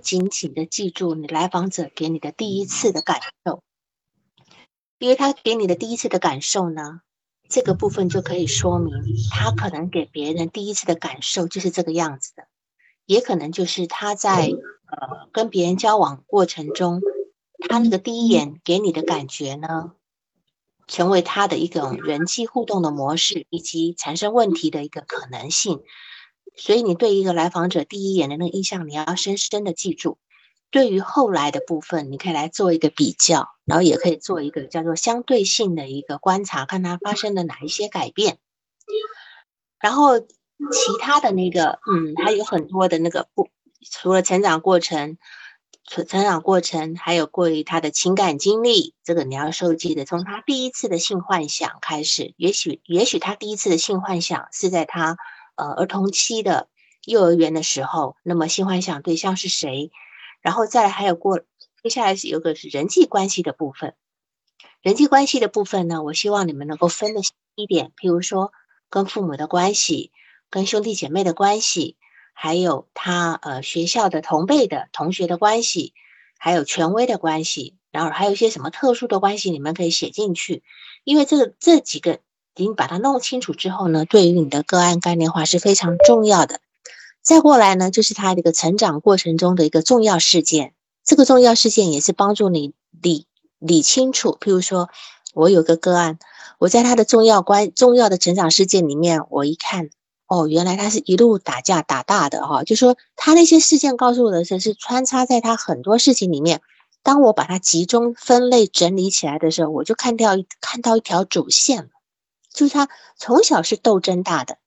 紧紧的记住你来访者给你的第一次的感受，因为他给你的第一次的感受呢，这个部分就可以说明他可能给别人第一次的感受就是这个样子的，也可能就是他在呃跟别人交往过程中，他那个第一眼给你的感觉呢，成为他的一种人际互动的模式以及产生问题的一个可能性。所以，你对一个来访者第一眼的那个印象，你要深深的记住。对于后来的部分，你可以来做一个比较，然后也可以做一个叫做相对性的一个观察，看他发生了哪一些改变。然后，其他的那个，嗯，还有很多的那个不，除了成长过程，成成长过程，还有关于他的情感经历，这个你要收集的，从他第一次的性幻想开始，也许，也许他第一次的性幻想是在他。呃，儿童期的幼儿园的时候，那么性幻想对象是谁？然后再来还有过，接下来是有个是人际关系的部分。人际关系的部分呢，我希望你们能够分的一点，譬如说跟父母的关系、跟兄弟姐妹的关系，还有他呃学校的同辈的同学的关系，还有权威的关系，然后还有一些什么特殊的关系，你们可以写进去，因为这个这几个。你把它弄清楚之后呢，对于你的个案概念化是非常重要的。再过来呢，就是他这个成长过程中的一个重要事件。这个重要事件也是帮助你理理清楚。譬如说，我有个个案，我在他的重要关重要的成长事件里面，我一看，哦，原来他是一路打架打大的哈。就说他那些事件告诉我的是，是穿插在他很多事情里面。当我把它集中分类整理起来的时候，我就看到看到一条主线了。就是他从小是斗争大的，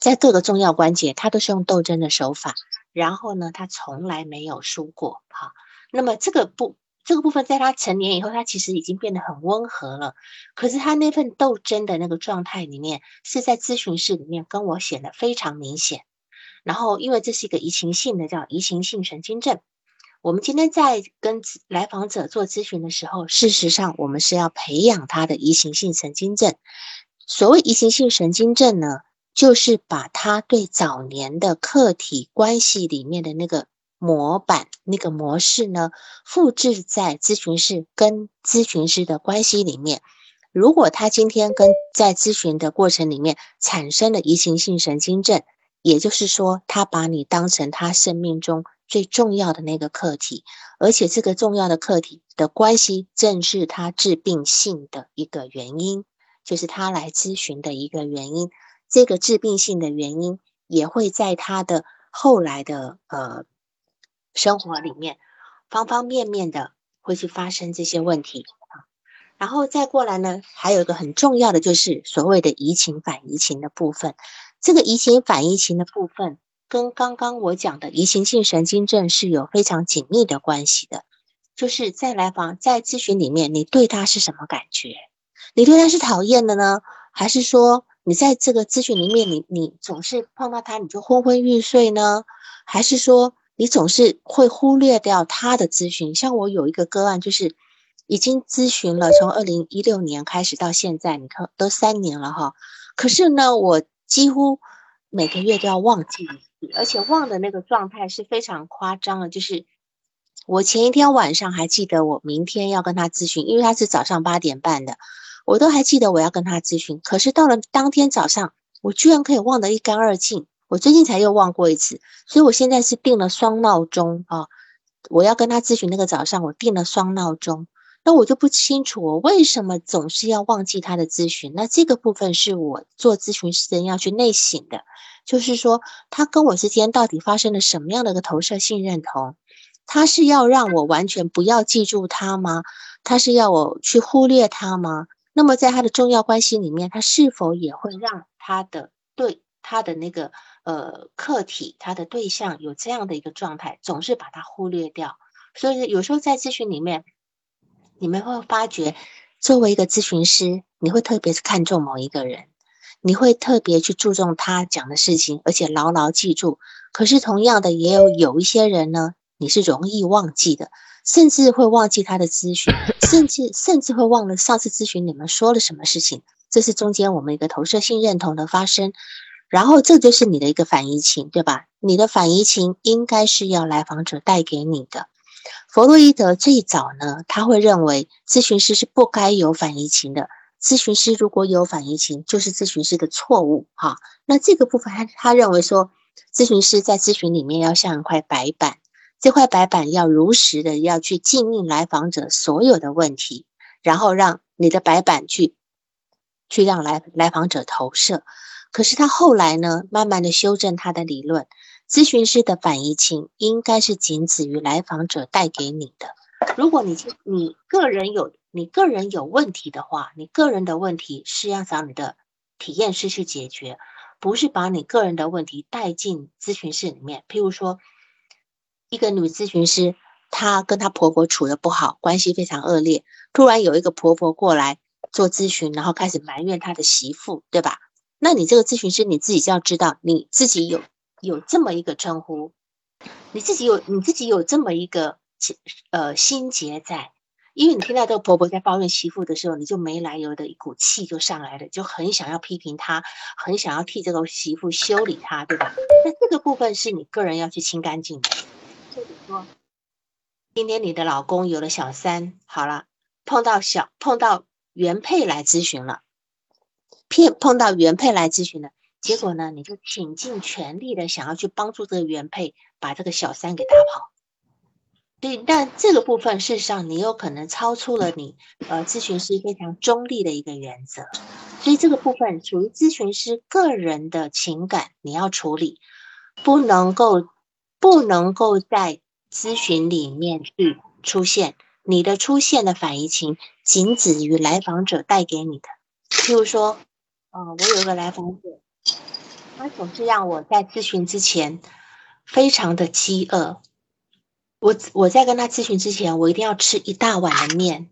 在各个重要关节，他都是用斗争的手法。然后呢，他从来没有输过。哈，那么这个部这个部分，在他成年以后，他其实已经变得很温和了。可是他那份斗争的那个状态里面，是在咨询室里面跟我显得非常明显。然后，因为这是一个移情性的，叫移情性神经症。我们今天在跟来访者做咨询的时候，事实上我们是要培养他的移行性神经症。所谓移行性神经症呢，就是把他对早年的客体关系里面的那个模板、那个模式呢，复制在咨询室跟咨询师的关系里面。如果他今天跟在咨询的过程里面产生了移行性神经症，也就是说，他把你当成他生命中。最重要的那个课题，而且这个重要的课题的关系，正是他致病性的一个原因，就是他来咨询的一个原因。这个致病性的原因，也会在他的后来的呃生活里面，方方面面的会去发生这些问题啊。然后再过来呢，还有一个很重要的，就是所谓的移情反移情的部分。这个移情反移情的部分。跟刚刚我讲的移行性神经症是有非常紧密的关系的，就是在来访在咨询里面，你对他是什么感觉？你对他是讨厌的呢，还是说你在这个咨询里面，你你总是碰到他你就昏昏欲睡呢？还是说你总是会忽略掉他的咨询？像我有一个个案，就是已经咨询了，从二零一六年开始到现在，你看都三年了哈，可是呢，我几乎每个月都要忘记。而且忘的那个状态是非常夸张的，就是我前一天晚上还记得我明天要跟他咨询，因为他是早上八点半的，我都还记得我要跟他咨询。可是到了当天早上，我居然可以忘得一干二净。我最近才又忘过一次，所以我现在是定了双闹钟啊，我要跟他咨询那个早上，我定了双闹钟。那我就不清楚我为什么总是要忘记他的咨询。那这个部分是我做咨询师人要去内省的。就是说，他跟我之间到底发生了什么样的一个投射性认同？他是要让我完全不要记住他吗？他是要我去忽略他吗？那么在他的重要关系里面，他是否也会让他的对他的那个呃客体、他的对象有这样的一个状态，总是把他忽略掉？所以有时候在咨询里面，你们会发觉，作为一个咨询师，你会特别看重某一个人。你会特别去注重他讲的事情，而且牢牢记住。可是同样的，也有有一些人呢，你是容易忘记的，甚至会忘记他的咨询，甚至甚至会忘了上次咨询你们说了什么事情。这是中间我们一个投射性认同的发生。然后这就是你的一个反移情，对吧？你的反移情应该是要来访者带给你的。弗洛伊德最早呢，他会认为咨询师是不该有反移情的。咨询师如果有反移情，就是咨询师的错误。哈，那这个部分他他认为说，咨询师在咨询里面要像一块白板，这块白板要如实的要去记录来访者所有的问题，然后让你的白板去去让来来访者投射。可是他后来呢，慢慢的修正他的理论。咨询师的反移情应该是仅止于来访者带给你的。如果你你个人有你个人有问题的话，你个人的问题是要找你的体验师去解决，不是把你个人的问题带进咨询室里面。譬如说，一个女咨询师，她跟她婆婆处的不好，关系非常恶劣，突然有一个婆婆过来做咨询，然后开始埋怨她的媳妇，对吧？那你这个咨询师你自己就要知道，你自己有。有这么一个称呼，你自己有你自己有这么一个呃心结在，因为你听到这个婆婆在抱怨媳妇的时候，你就没来由的一股气就上来了，就很想要批评她，很想要替这个媳妇修理她，对吧？那这个部分是你个人要去清干净的。就比如说，今天你的老公有了小三，好了，碰到小碰到原配来咨询了，骗碰到原配来咨询了。结果呢，你就倾尽全力的想要去帮助这个原配把这个小三给打跑。对，但这个部分事实上你有可能超出了你呃咨询师非常中立的一个原则，所以这个部分属于咨询师个人的情感你要处理，不能够不能够在咨询里面去出现。你的出现的反移情仅止于来访者带给你的，譬如说，呃，我有一个来访者。他总是让我在咨询之前非常的饥饿。我我在跟他咨询之前，我一定要吃一大碗的面，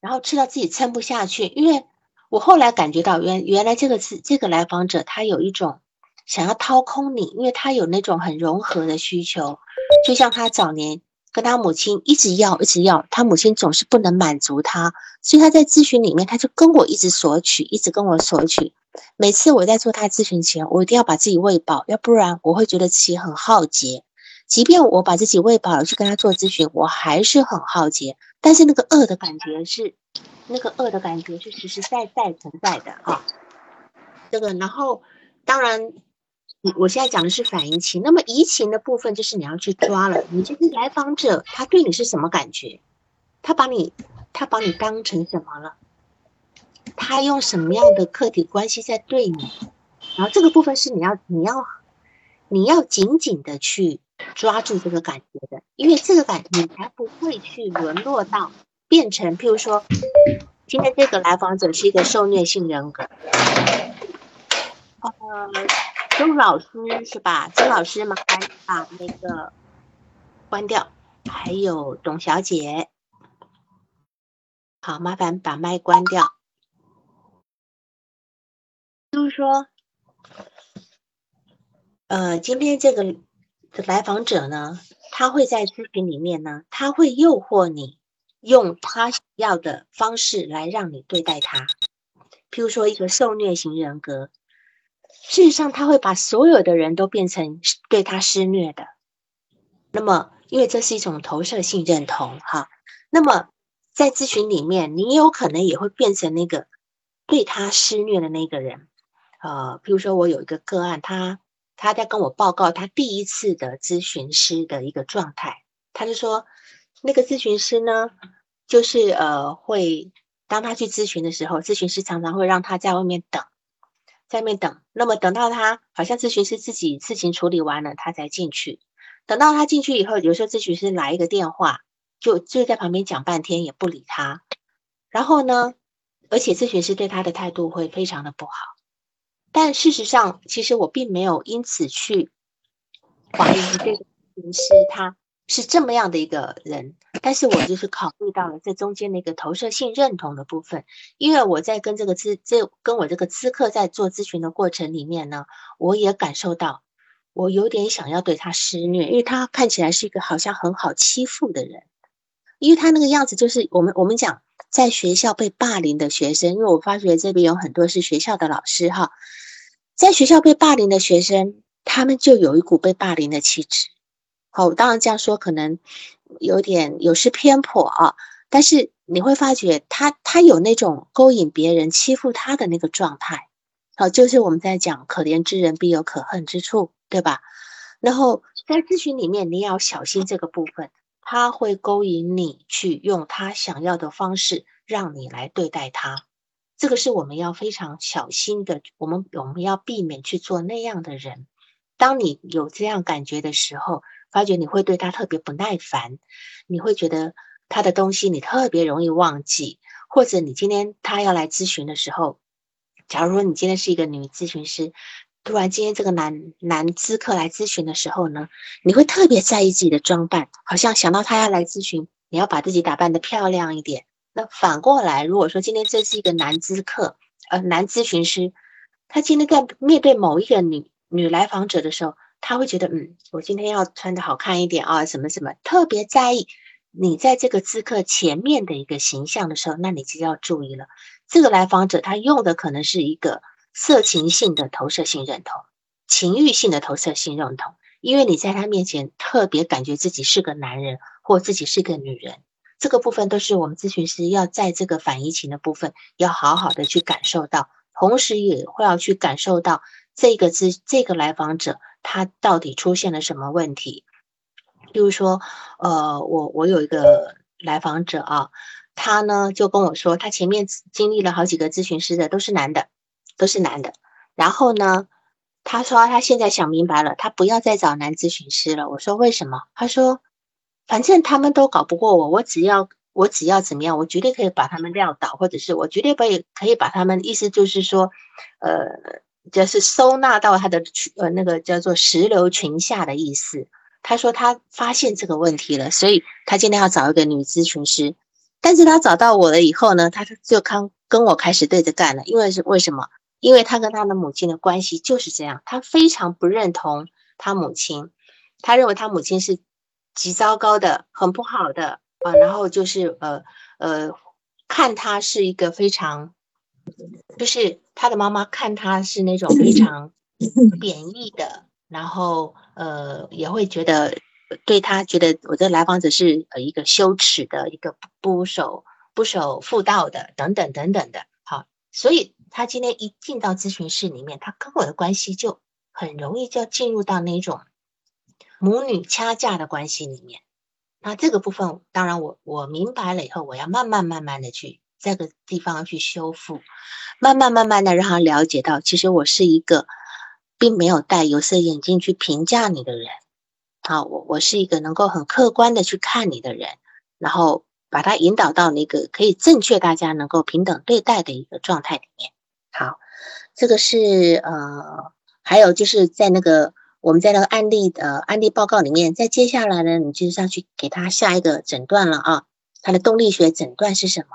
然后吃到自己撑不下去。因为我后来感觉到，原原来这个是这个来访者，他有一种想要掏空你，因为他有那种很融合的需求。就像他早年跟他母亲一直要一直要，他母亲总是不能满足他，所以他在咨询里面，他就跟我一直索取，一直跟我索取。每次我在做他咨询前，我一定要把自己喂饱，要不然我会觉得自己很耗竭。即便我把自己喂饱了去跟他做咨询，我还是很耗竭。但是那个饿的感觉是，那个饿的感觉是实实在在存在的啊。这个，然后当然，我现在讲的是反移情。那么移情的部分就是你要去抓了，你就是来访者他对你是什么感觉？他把你他把你当成什么了？他用什么样的客体关系在对你？然后这个部分是你要你要你要紧紧的去抓住这个感觉的，因为这个感你才不会去沦落到变成，譬如说，今天这个来访者是一个受虐性人格，呃，周老师是吧？周老师麻烦把那个关掉，还有董小姐，好，麻烦把麦关掉。就说，呃，今天这个的来访者呢，他会在咨询里面呢，他会诱惑你用他要的方式来让你对待他。譬如说，一个受虐型人格，事实上他会把所有的人都变成对他施虐的。那么，因为这是一种投射性认同，哈。那么，在咨询里面，你有可能也会变成那个对他施虐的那个人。呃，比如说我有一个个案，他他在跟我报告他第一次的咨询师的一个状态，他就说那个咨询师呢，就是呃会当他去咨询的时候，咨询师常常会让他在外面等，在外面等，那么等到他好像咨询师自己事情处理完了，他才进去。等到他进去以后，有时候咨询师来一个电话，就就在旁边讲半天也不理他，然后呢，而且咨询师对他的态度会非常的不好。但事实上，其实我并没有因此去怀疑这个咨询师他是这么样的一个人。但是我就是考虑到了这中间的一个投射性认同的部分，因为我在跟这个咨这跟我这个咨客在做咨询的过程里面呢，我也感受到我有点想要对他施虐，因为他看起来是一个好像很好欺负的人，因为他那个样子就是我们我们讲在学校被霸凌的学生，因为我发觉这边有很多是学校的老师哈。在学校被霸凌的学生，他们就有一股被霸凌的气质。好，我当然这样说可能有点有失偏颇啊，但是你会发觉他他有那种勾引别人、欺负他的那个状态。好，就是我们在讲可怜之人必有可恨之处，对吧？然后在咨询里面，你要小心这个部分，他会勾引你去用他想要的方式让你来对待他。这个是我们要非常小心的，我们我们要避免去做那样的人。当你有这样感觉的时候，发觉你会对他特别不耐烦，你会觉得他的东西你特别容易忘记，或者你今天他要来咨询的时候。假如说你今天是一个女咨询师，突然今天这个男男咨客来咨询的时候呢，你会特别在意自己的装扮，好像想到他要来咨询，你要把自己打扮的漂亮一点。那反过来，如果说今天这是一个男咨客，呃，男咨询师，他今天在面对某一个女女来访者的时候，他会觉得，嗯，我今天要穿的好看一点啊，什么什么，特别在意你在这个咨客前面的一个形象的时候，那你就要注意了。这个来访者他用的可能是一个色情性的投射性认同，情欲性的投射性认同，因为你在他面前特别感觉自己是个男人或自己是个女人，这个部分都是我们咨询师要在这个反移情的部分要好好的去感受到，同时也会要去感受到这个咨这个来访者他到底出现了什么问题，比如说，呃，我我有一个来访者啊。他呢就跟我说，他前面经历了好几个咨询师的都是男的，都是男的。然后呢，他说他现在想明白了，他不要再找男咨询师了。我说为什么？他说反正他们都搞不过我，我只要我只要怎么样，我绝对可以把他们撂倒，或者是我绝对可以可以把他们，意思就是说，呃，就是收纳到他的群呃那个叫做石榴裙下的意思。他说他发现这个问题了，所以他今天要找一个女咨询师。但是他找到我了以后呢，他就康跟我开始对着干了。因为是为什么？因为他跟他的母亲的关系就是这样，他非常不认同他母亲，他认为他母亲是极糟糕的、很不好的啊。然后就是呃呃，看他是一个非常，就是他的妈妈看他是那种非常 贬义的，然后呃也会觉得。对他觉得我这来访者是呃一个羞耻的一个不守不守妇道的等等等等的，好，所以他今天一进到咨询室里面，他跟我的关系就很容易就进入到那种母女掐架的关系里面。那这个部分当然我我明白了以后，我要慢慢慢慢的去这个地方去修复，慢慢慢慢的让他了解到，其实我是一个并没有戴有色眼镜去评价你的人。好，我我是一个能够很客观的去看你的人，然后把他引导到那个可以正确大家能够平等对待的一个状态里面。好，这个是呃，还有就是在那个我们在那个案例的案例报告里面，在接下来呢，你就是上去给他下一个诊断了啊。他的动力学诊断是什么？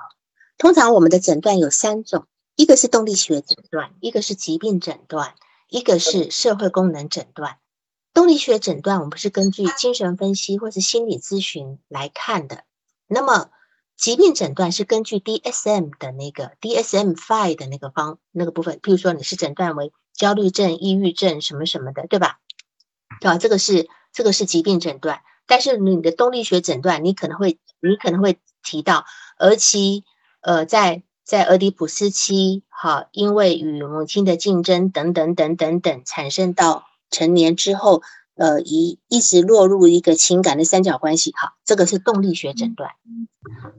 通常我们的诊断有三种，一个是动力学诊断，一个是疾病诊断，一个是社会功能诊断。动力学诊断，我们是根据精神分析或是心理咨询来看的。那么，疾病诊断是根据 DSM 的那个 DSM five 的那个方那个部分。譬如说，你是诊断为焦虑症、抑郁症什么什么的，对吧？啊，这个是这个是疾病诊断。但是你的动力学诊断，你可能会你可能会提到儿期，呃，在在俄狄浦斯期，哈，因为与母亲的竞争等等等等等，产生到。成年之后，呃，一一直落入一个情感的三角关系，哈，这个是动力学诊断。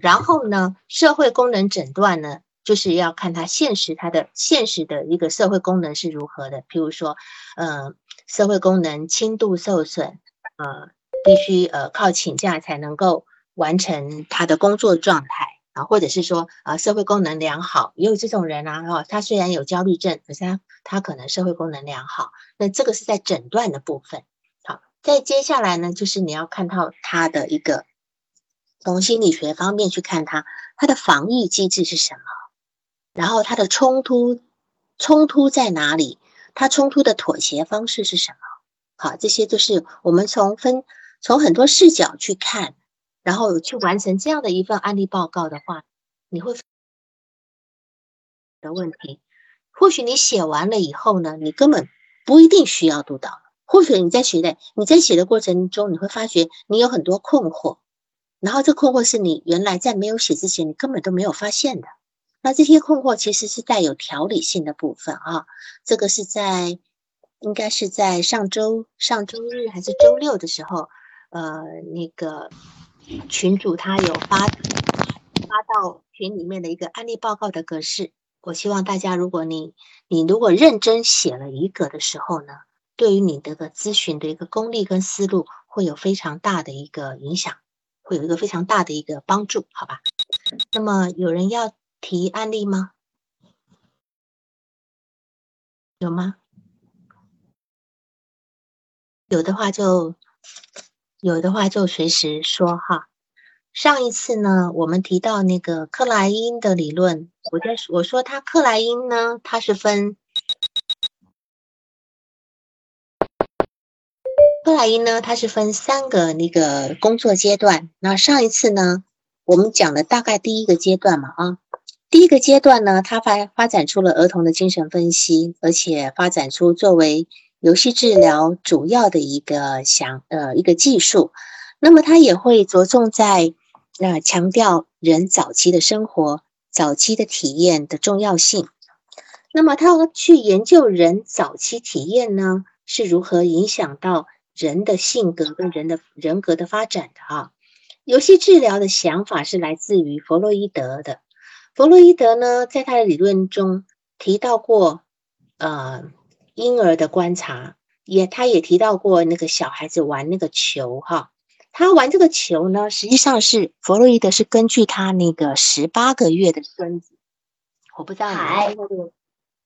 然后呢，社会功能诊断呢，就是要看他现实他的现实的一个社会功能是如何的。譬如说，呃，社会功能轻度受损，呃，必须呃靠请假才能够完成他的工作状态。啊，或者是说啊，社会功能良好，也有这种人啊，哦，他虽然有焦虑症，可是他他可能社会功能良好。那这个是在诊断的部分。好，再接下来呢，就是你要看到他的一个从心理学方面去看他，他的防御机制是什么，然后他的冲突冲突在哪里，他冲突的妥协方式是什么？好，这些都是我们从分从很多视角去看。然后去完成这样的一份案例报告的话，你会的问题或许你写完了以后呢，你根本不一定需要督导。或许你在写的你在写的过程中，你会发觉你有很多困惑，然后这困惑是你原来在没有写之前你根本都没有发现的。那这些困惑其实是带有条理性的部分啊，这个是在应该是在上周上周日还是周六的时候，呃，那个群主他有发发到群里面的一个案例报告的格式。我希望大家，如果你你如果认真写了一个的时候呢，对于你这个咨询的一个功力跟思路会有非常大的一个影响，会有一个非常大的一个帮助，好吧？那么有人要？提案例吗？有吗？有的话就有的话就随时说哈。上一次呢，我们提到那个克莱因的理论，我在我说他克莱因呢，它是分克莱因呢，它是分三个那个工作阶段。那上一次呢，我们讲了大概第一个阶段嘛啊。第一个阶段呢，他发发展出了儿童的精神分析，而且发展出作为游戏治疗主要的一个想呃一个技术。那么他也会着重在呃强调人早期的生活、早期的体验的重要性。那么他去研究人早期体验呢是如何影响到人的性格跟人的人格的发展的啊？游戏治疗的想法是来自于弗洛伊德的。弗洛伊德呢，在他的理论中提到过，呃，婴儿的观察，也他也提到过那个小孩子玩那个球，哈，他玩这个球呢，实际上是弗洛伊德是根据他那个十八个月的孙子，我不知道你们听过这个，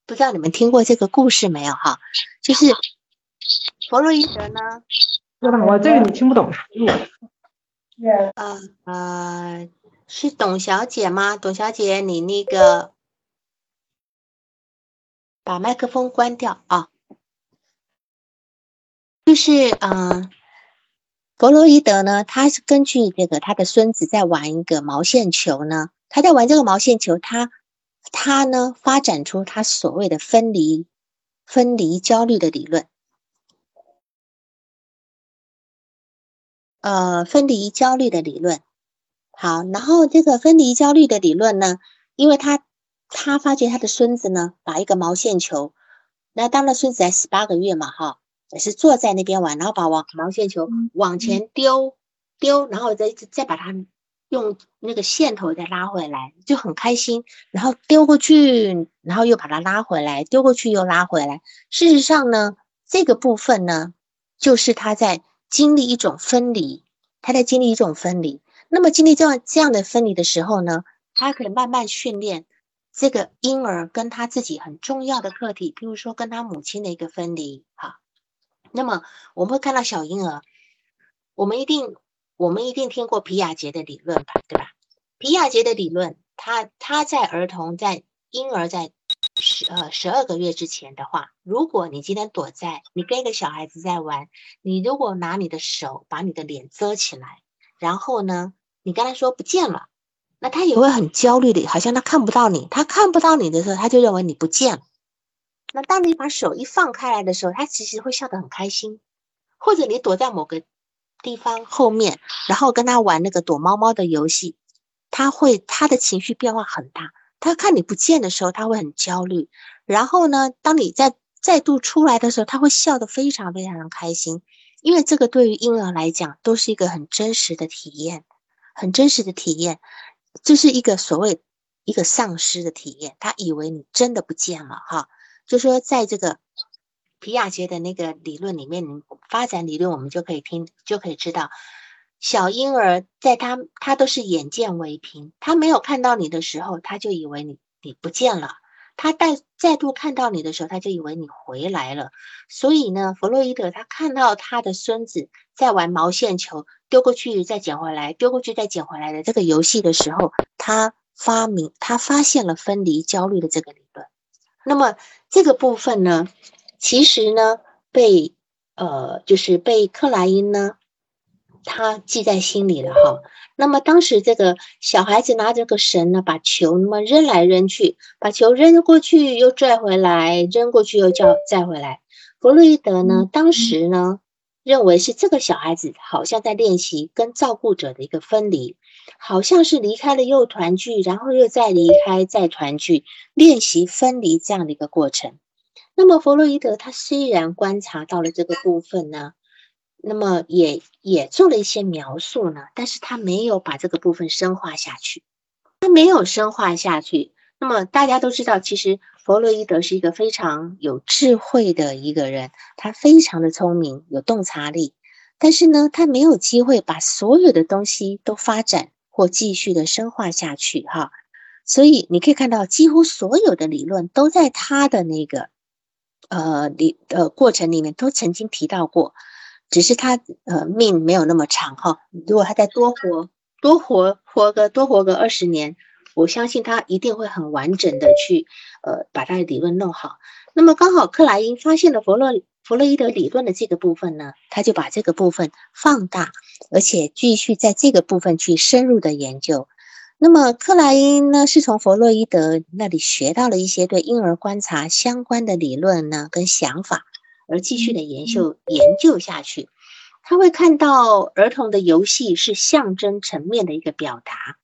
不知道你们听过这个故事没有？哈，就是弗洛伊德呢，我这个你听不懂，呃呃。是董小姐吗？董小姐，你那个把麦克风关掉啊。就是嗯，弗洛伊德呢，他是根据这个他的孙子在玩一个毛线球呢，他在玩这个毛线球，他他呢发展出他所谓的分离分离焦虑的理论，呃，分离焦虑的理论。好，然后这个分离焦虑的理论呢，因为他他发觉他的孙子呢，把一个毛线球，那当了孙子才十八个月嘛，哈，也是坐在那边玩，然后把毛毛线球往前丢丢，然后再再把它用那个线头再拉回来，就很开心，然后丢过去，然后又把它拉回来，丢过去又拉回来。事实上呢，这个部分呢，就是他在经历一种分离，他在经历一种分离。那么经历这样这样的分离的时候呢，他可以慢慢训练这个婴儿跟他自己很重要的课题，譬如说跟他母亲的一个分离，哈。那么我们会看到小婴儿，我们一定我们一定听过皮亚杰的理论吧，对吧？皮亚杰的理论，他他在儿童在婴儿在十呃十二个月之前的话，如果你今天躲在你跟一个小孩子在玩，你如果拿你的手把你的脸遮起来，然后呢？你跟他说不见了，那他也会很焦虑的，好像他看不到你。他看不到你的时候，他就认为你不见了。那当你把手一放开来的时候，他其实会笑得很开心。或者你躲在某个地方后面，然后跟他玩那个躲猫猫的游戏，他会他的情绪变化很大。他看你不见的时候，他会很焦虑。然后呢，当你再再度出来的时候，他会笑得非常非常的开心，因为这个对于婴儿来讲都是一个很真实的体验。很真实的体验，就是一个所谓一个丧失的体验。他以为你真的不见了，哈，就说在这个皮亚杰的那个理论里面，发展理论我们就可以听，就可以知道，小婴儿在他他都是眼见为凭，他没有看到你的时候，他就以为你你不见了。他再再度看到你的时候，他就以为你回来了。所以呢，弗洛伊德他看到他的孙子在玩毛线球，丢过去再捡回来，丢过去再捡回来的这个游戏的时候，他发明他发现了分离焦虑的这个理论。那么这个部分呢，其实呢被呃就是被克莱因呢他记在心里了哈。那么当时这个小孩子拿着个绳呢，把球那么扔来扔去，把球扔过去又拽回来，扔过去又叫再回来。弗洛伊德呢，当时呢认为是这个小孩子好像在练习跟照顾者的一个分离，好像是离开了又团聚，然后又再离开再团聚，练习分离这样的一个过程。那么弗洛伊德他虽然观察到了这个部分呢。那么也也做了一些描述呢，但是他没有把这个部分深化下去，他没有深化下去。那么大家都知道，其实弗洛伊德是一个非常有智慧的一个人，他非常的聪明，有洞察力，但是呢，他没有机会把所有的东西都发展或继续的深化下去，哈。所以你可以看到，几乎所有的理论都在他的那个呃理呃过程里面都曾经提到过。只是他呃命没有那么长哈，如果他再多活多活活个多活个二十年，我相信他一定会很完整的去呃把他的理论弄好。那么刚好克莱因发现了弗洛弗洛伊德理论的这个部分呢，他就把这个部分放大，而且继续在这个部分去深入的研究。那么克莱因呢是从弗洛伊德那里学到了一些对婴儿观察相关的理论呢跟想法。而继续的研究研究下去，他会看到儿童的游戏是象征层面的一个表达，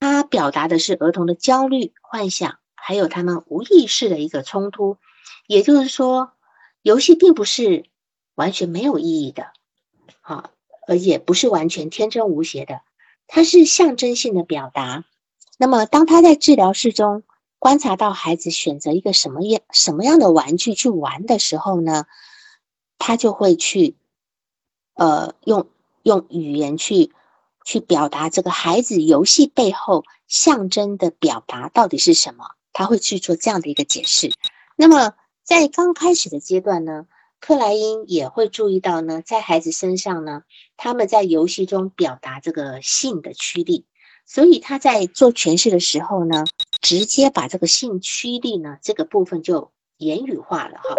它表达的是儿童的焦虑、幻想，还有他们无意识的一个冲突。也就是说，游戏并不是完全没有意义的，好，而也不是完全天真无邪的，它是象征性的表达。那么，当他在治疗室中。观察到孩子选择一个什么样什么样的玩具去玩的时候呢，他就会去，呃，用用语言去去表达这个孩子游戏背后象征的表达到底是什么，他会去做这样的一个解释。那么在刚开始的阶段呢，克莱因也会注意到呢，在孩子身上呢，他们在游戏中表达这个性的驱力。所以他在做诠释的时候呢，直接把这个性驱力呢这个部分就言语化了哈。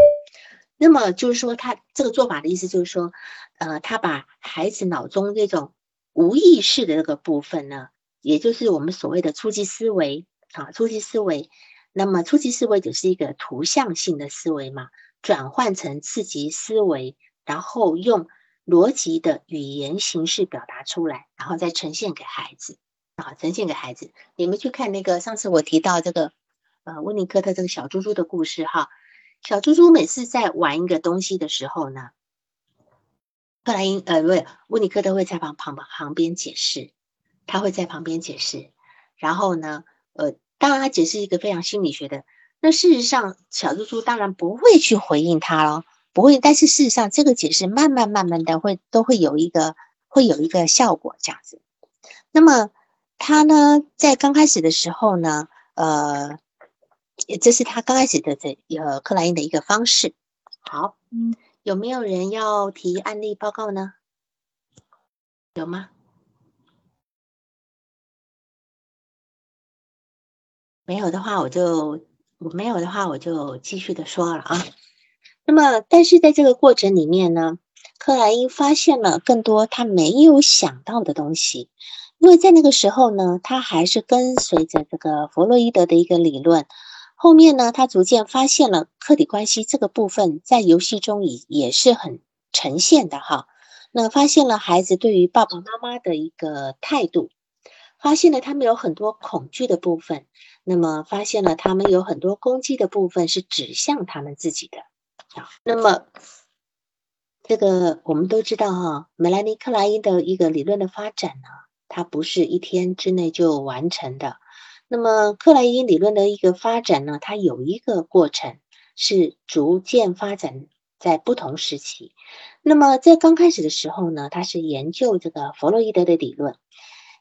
那么就是说，他这个做法的意思就是说，呃，他把孩子脑中这种无意识的这个部分呢，也就是我们所谓的初级思维啊，初级思维。那么初级思维就是一个图像性的思维嘛，转换成次级思维，然后用逻辑的语言形式表达出来，然后再呈现给孩子。啊，呈现给孩子。你们去看那个上次我提到这个，呃，温尼科特这个小猪猪的故事哈。小猪猪每次在玩一个东西的时候呢，克莱因呃，不是温尼科特会在旁旁旁边解释，他会在旁边解释。然后呢，呃，当然他解释一个非常心理学的。那事实上，小猪猪当然不会去回应他咯，不会。但是事实上，这个解释慢慢慢慢的会都会有一个会有一个效果这样子。那么。他呢，在刚开始的时候呢，呃，这是他刚开始的这呃克莱因的一个方式。好，嗯，有没有人要提案例报告呢？有吗？没有的话，我就我没有的话，我就继续的说了啊。那么，但是在这个过程里面呢，克莱因发现了更多他没有想到的东西。因为在那个时候呢，他还是跟随着这个弗洛伊德的一个理论。后面呢，他逐渐发现了客体关系这个部分在游戏中也也是很呈现的哈。那发现了孩子对于爸爸妈妈的一个态度，发现了他们有很多恐惧的部分，那么发现了他们有很多攻击的部分是指向他们自己的。好，那么这个我们都知道哈，梅兰妮克莱因的一个理论的发展呢。它不是一天之内就完成的。那么克莱因理论的一个发展呢，它有一个过程，是逐渐发展在不同时期。那么在刚开始的时候呢，他是研究这个弗洛伊德的理论，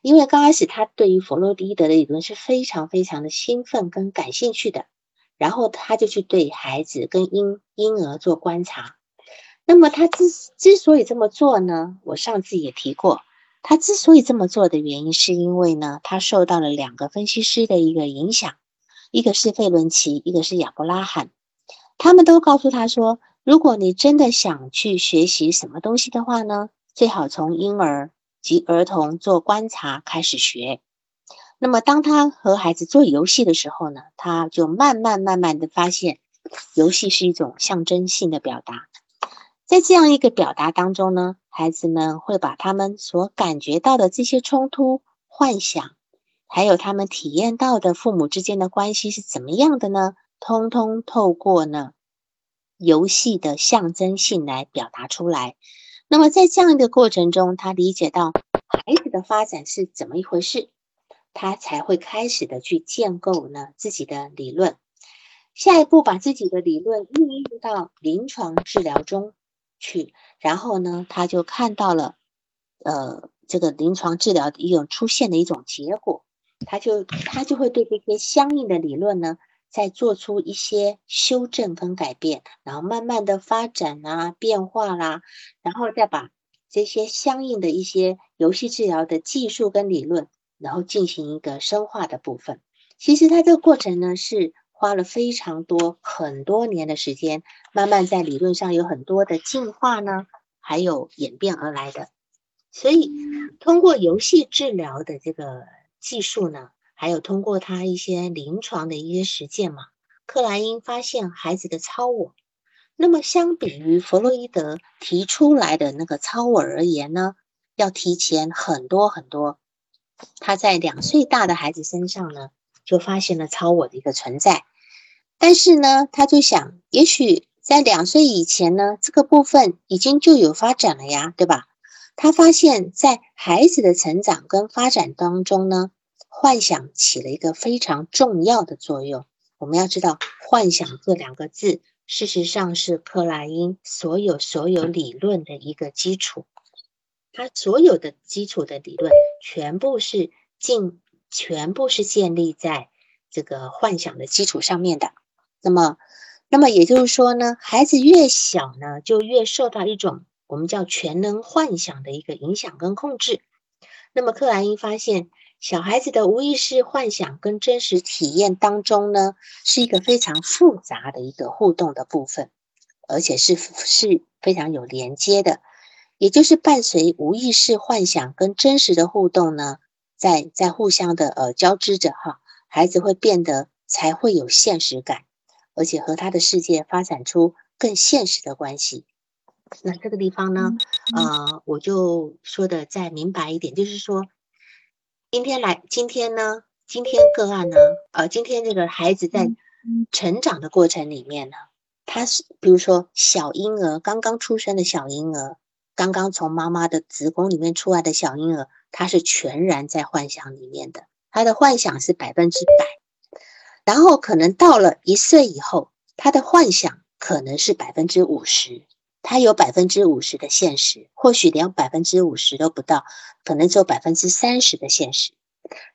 因为刚开始他对于弗洛伊德的理论是非常非常的兴奋跟感兴趣的，然后他就去对孩子跟婴婴儿做观察。那么他之之所以这么做呢，我上次也提过。他之所以这么做的原因，是因为呢，他受到了两个分析师的一个影响，一个是费伦奇，一个是亚伯拉罕，他们都告诉他说，如果你真的想去学习什么东西的话呢，最好从婴儿及儿童做观察开始学。那么，当他和孩子做游戏的时候呢，他就慢慢慢慢的发现，游戏是一种象征性的表达。在这样一个表达当中呢，孩子们会把他们所感觉到的这些冲突、幻想，还有他们体验到的父母之间的关系是怎么样的呢？通通透过呢游戏的象征性来表达出来。那么在这样一个过程中，他理解到孩子的发展是怎么一回事。他才会开始的去建构呢自己的理论，下一步把自己的理论运用到临床治疗中去，然后呢，他就看到了，呃，这个临床治疗的一种出现的一种结果，他就他就会对这些相应的理论呢，再做出一些修正跟改变，然后慢慢的发展啊变化啦，然后再把这些相应的一些游戏治疗的技术跟理论。然后进行一个深化的部分。其实它这个过程呢，是花了非常多很多年的时间，慢慢在理论上有很多的进化呢，还有演变而来的。所以通过游戏治疗的这个技术呢，还有通过他一些临床的一些实践嘛，克莱因发现孩子的超我。那么相比于弗洛伊德提出来的那个超我而言呢，要提前很多很多。他在两岁大的孩子身上呢，就发现了超我的一个存在，但是呢，他就想，也许在两岁以前呢，这个部分已经就有发展了呀，对吧？他发现，在孩子的成长跟发展当中呢，幻想起了一个非常重要的作用。我们要知道，幻想这两个字，事实上是克莱因所有所有理论的一个基础。他所有的基础的理论，全部是建，全部是建立在这个幻想的基础上面的。那么，那么也就是说呢，孩子越小呢，就越受到一种我们叫全能幻想的一个影响跟控制。那么，克莱因发现，小孩子的无意识幻想跟真实体验当中呢，是一个非常复杂的一个互动的部分，而且是是非常有连接的。也就是伴随无意识幻想跟真实的互动呢，在在互相的呃交织着哈，孩子会变得才会有现实感，而且和他的世界发展出更现实的关系。那这个地方呢，呃，我就说的再明白一点，就是说，今天来今天呢，今天个案呢，呃，今天这个孩子在成长的过程里面呢，他是比如说小婴儿刚刚出生的小婴儿。刚刚从妈妈的子宫里面出来的小婴儿，他是全然在幻想里面的，他的幻想是百分之百。然后可能到了一岁以后，他的幻想可能是百分之五十，他有百分之五十的现实，或许连百分之五十都不到，可能只有百分之三十的现实。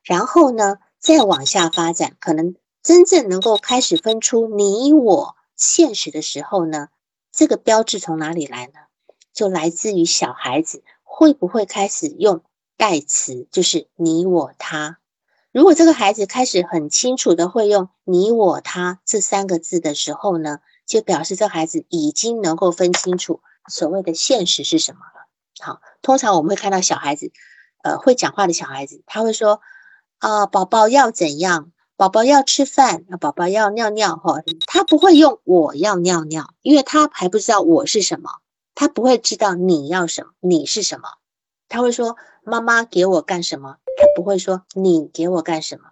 然后呢，再往下发展，可能真正能够开始分出你我现实的时候呢，这个标志从哪里来呢？就来自于小孩子会不会开始用代词，就是你我他。如果这个孩子开始很清楚的会用你我他这三个字的时候呢，就表示这孩子已经能够分清楚所谓的现实是什么了。好，通常我们会看到小孩子，呃，会讲话的小孩子，他会说啊，宝宝要怎样？宝宝要吃饭，宝宝要尿尿哈，他不会用我要尿尿，因为他还不知道我是什么。他不会知道你要什么，你是什么，他会说妈妈给我干什么，他不会说你给我干什么。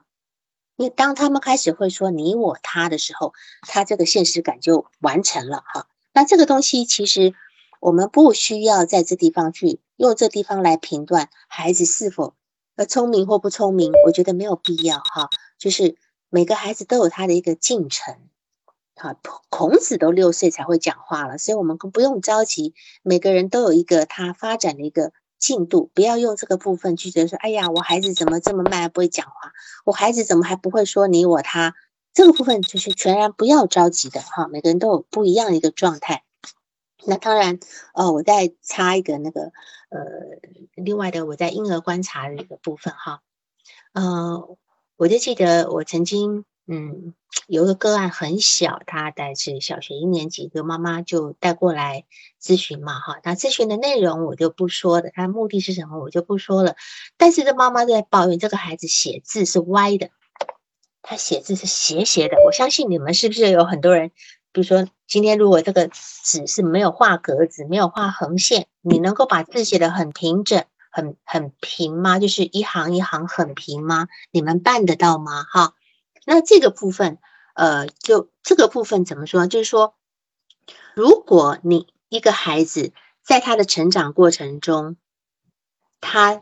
因为当他们开始会说你我他的时候，他这个现实感就完成了哈。那这个东西其实我们不需要在这地方去用这地方来评断孩子是否呃聪明或不聪明，我觉得没有必要哈。就是每个孩子都有他的一个进程。好，孔子都六岁才会讲话了，所以我们不用着急。每个人都有一个他发展的一个进度，不要用这个部分去觉得说：“哎呀，我孩子怎么这么慢，不会讲话？我孩子怎么还不会说你我他？”这个部分就是全然不要着急的哈。每个人都有不一样的一个状态。那当然，呃，我再插一个那个呃，另外的我在婴儿观察的一个部分哈。呃，我就记得我曾经嗯，有个个案很小，他带是小学一年级，的妈妈就带过来咨询嘛，哈，那咨询的内容我就不说了，他目的是什么我就不说了。但是这妈妈在抱怨这个孩子写字是歪的，他写字是斜斜的。我相信你们是不是有很多人，比如说今天如果这个纸是没有画格子，没有画横线，你能够把字写得很平整、很很平吗？就是一行一行很平吗？你们办得到吗？哈？那这个部分，呃，就这个部分怎么说？就是说，如果你一个孩子在他的成长过程中，他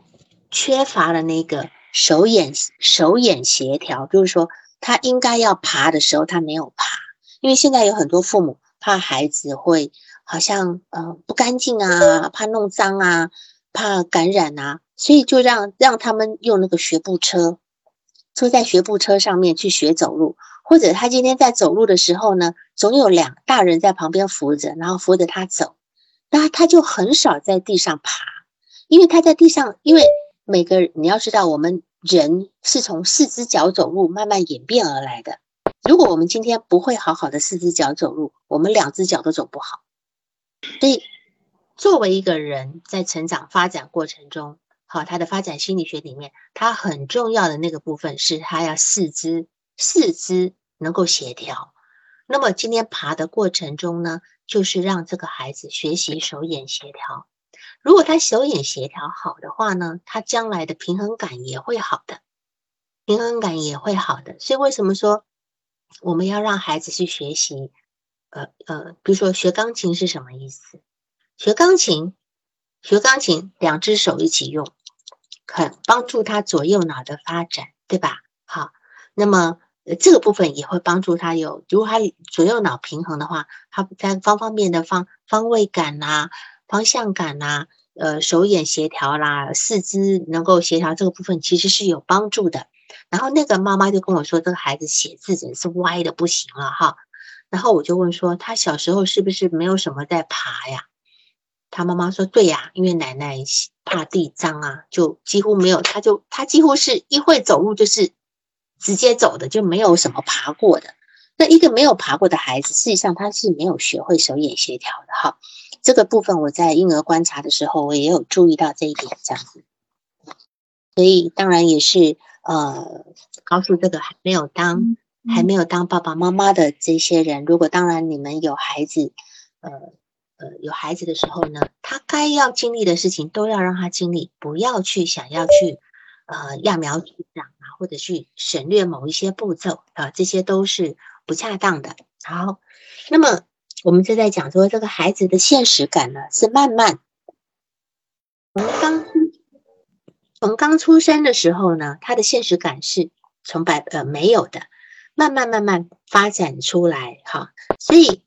缺乏了那个手眼手眼协调，就是说，他应该要爬的时候他没有爬，因为现在有很多父母怕孩子会好像呃不干净啊，怕弄脏啊，怕感染啊，所以就让让他们用那个学步车。坐在学步车上面去学走路，或者他今天在走路的时候呢，总有两大人在旁边扶着，然后扶着他走，那他就很少在地上爬，因为他在地上，因为每个你要知道，我们人是从四只脚走路慢慢演变而来的。如果我们今天不会好好的四只脚走路，我们两只脚都走不好。所以，作为一个人在成长发展过程中，好，他的发展心理学里面，他很重要的那个部分是他要四肢四肢能够协调。那么今天爬的过程中呢，就是让这个孩子学习手眼协调。如果他手眼协调好的话呢，他将来的平衡感也会好的，平衡感也会好的。所以为什么说我们要让孩子去学习？呃呃，比如说学钢琴是什么意思？学钢琴，学钢琴，两只手一起用。很帮助他左右脑的发展，对吧？好，那么这个部分也会帮助他有，如果他左右脑平衡的话，他在方方面的方方位感呐、方向感呐、呃手眼协调啦、四肢能够协调这个部分其实是有帮助的。然后那个妈妈就跟我说，这个孩子写字真是歪的不行了哈。然后我就问说，他小时候是不是没有什么在爬呀？他妈妈说：“对呀，因为奶奶怕地脏啊，就几乎没有。他就他几乎是一会走路就是直接走的，就没有什么爬过的。那一个没有爬过的孩子，事实上他是没有学会手眼协调的。哈，这个部分我在婴儿观察的时候，我也有注意到这一点，这样子。所以当然也是呃，告诉这个还没有当还没有当爸爸妈妈的这些人，如果当然你们有孩子，呃。”呃，有孩子的时候呢，他该要经历的事情都要让他经历，不要去想要去呃揠苗助长啊，或者去省略某一些步骤啊，这些都是不恰当的。好，那么我们就在讲说，这个孩子的现实感呢，是慢慢从刚从刚出生的时候呢，他的现实感是从百呃没有的，慢慢慢慢发展出来哈，所以。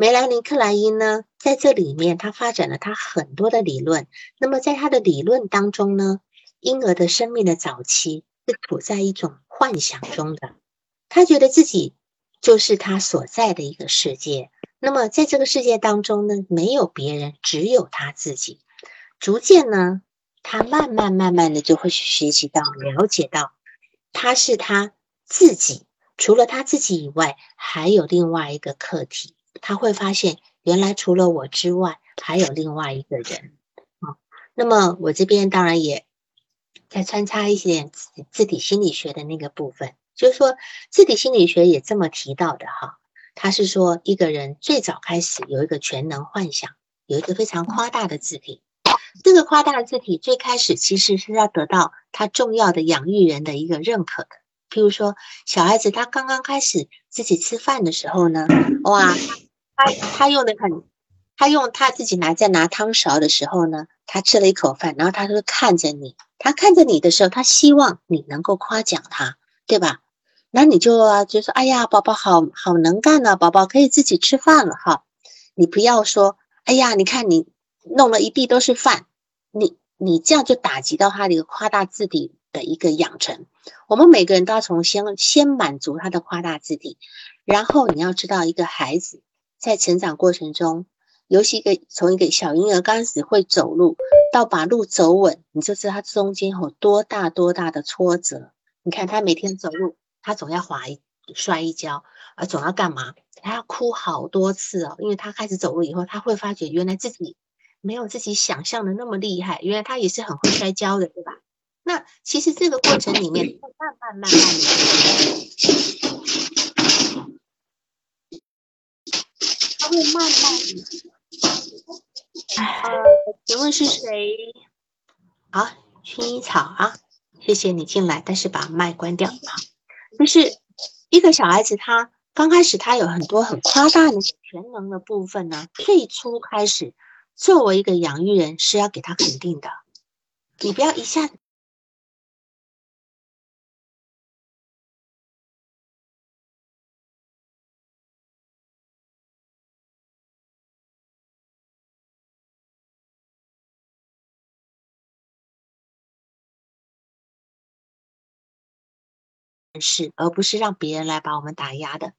梅兰妮·克莱因呢，在这里面，他发展了他很多的理论。那么，在他的理论当中呢，婴儿的生命的早期是处在一种幻想中的，他觉得自己就是他所在的一个世界。那么，在这个世界当中呢，没有别人，只有他自己。逐渐呢，他慢慢慢慢的就会去学习到、了解到，他是他自己，除了他自己以外，还有另外一个课题。他会发现，原来除了我之外，还有另外一个人啊。那么我这边当然也在穿插一些自体心理学的那个部分，就是说自体心理学也这么提到的哈。他是说一个人最早开始有一个全能幻想，有一个非常夸大的字体。这个夸大的字体最开始其实是要得到他重要的养育人的一个认可的。譬如说，小孩子他刚刚开始自己吃饭的时候呢，哇，他他用的很，他用他自己拿在拿汤勺的时候呢，他吃了一口饭，然后他就看着你，他看着你的时候，他希望你能够夸奖他，对吧？那你就啊就说，哎呀，宝宝好好能干呢，宝宝可以自己吃饭了哈。你不要说，哎呀，你看你弄了一地都是饭，你你这样就打击到他的一个夸大自体。的一个养成，我们每个人都要从先先满足他的夸大自体，然后你要知道，一个孩子在成长过程中，尤其一个从一个小婴儿刚开始会走路，到把路走稳，你就知道他中间有多大多大的挫折。你看他每天走路，他总要滑一摔一跤，啊，总要干嘛？他要哭好多次哦，因为他开始走路以后，他会发觉原来自己没有自己想象的那么厉害，原来他也是很会摔跤的，对吧？那其实这个过程里面，慢慢慢慢的，他会慢慢的。呃，请问是谁？好，薰衣草啊，谢谢你进来，但是把麦关掉啊。就是一个小孩子，他刚开始他有很多很夸大的全能的部分呢。最初开始，作为一个养育人是要给他肯定的，你不要一下子。是，而不是让别人来把我们打压的。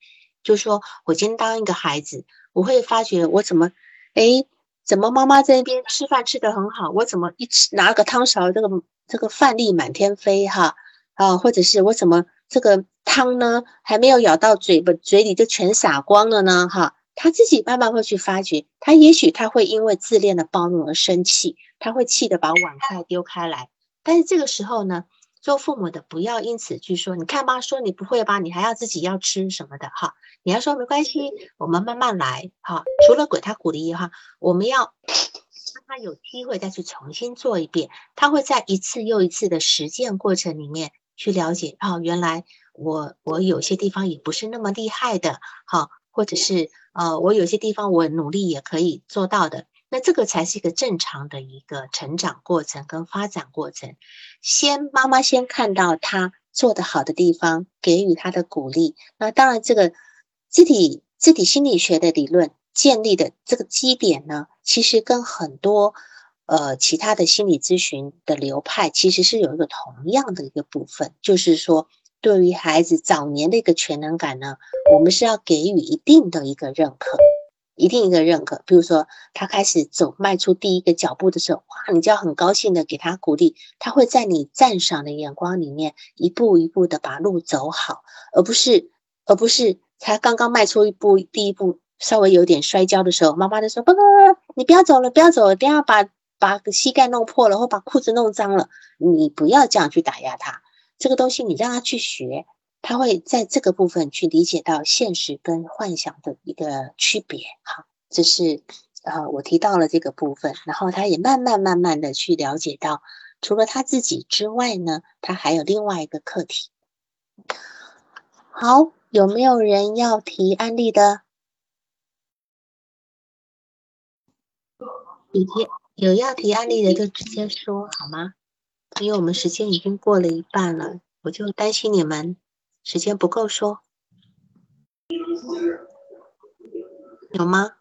就说我今天当一个孩子，我会发觉我怎么，哎，怎么妈妈在那边吃饭吃的很好，我怎么一吃拿个汤勺，这个这个饭粒满天飞哈啊，或者是我怎么这个汤呢还没有舀到嘴巴嘴里就全洒光了呢哈？他自己慢慢会去发觉，他也许他会因为自恋的暴怒而生气，他会气得把碗筷丢开来，但是这个时候呢？做父母的不要因此去说，你看吧，说你不会吧，你还要自己要吃什么的哈？你要说没关系，我们慢慢来哈。除了给他鼓励哈，我们要让他有机会再去重新做一遍，他会在一次又一次的实践过程里面去了解哦，原来我我有些地方也不是那么厉害的哈，或者是呃，我有些地方我努力也可以做到的。那这个才是一个正常的一个成长过程跟发展过程。先妈妈先看到他做的好的地方，给予他的鼓励。那当然，这个肢体肢体心理学的理论建立的这个基点呢，其实跟很多呃其他的心理咨询的流派其实是有一个同样的一个部分，就是说，对于孩子早年的一个全能感呢，我们是要给予一定的一个认可。一定一个认可，比如说他开始走迈出第一个脚步的时候，哇，你就要很高兴的给他鼓励，他会在你赞赏的眼光里面一步一步的把路走好，而不是而不是他刚刚迈出一步第一步稍微有点摔跤的时候，妈妈就说不不不，你不要走了，不要走了，等下把把膝盖弄破了或把裤子弄脏了，你不要这样去打压他，这个东西你让他去学。他会在这个部分去理解到现实跟幻想的一个区别，好，这是呃我提到了这个部分，然后他也慢慢慢慢的去了解到，除了他自己之外呢，他还有另外一个课题。好，有没有人要提案例的？有提有要提案例的就直接说好吗？因为我们时间已经过了一半了，我就担心你们。时间不够说，有吗？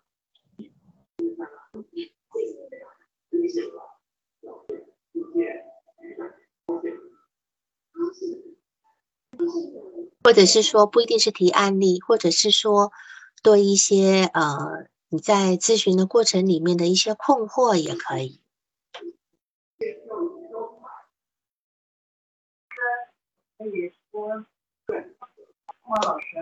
或者是说不一定是提案例，或者是说对一些呃你在咨询的过程里面的一些困惑也可以。可以说。老师，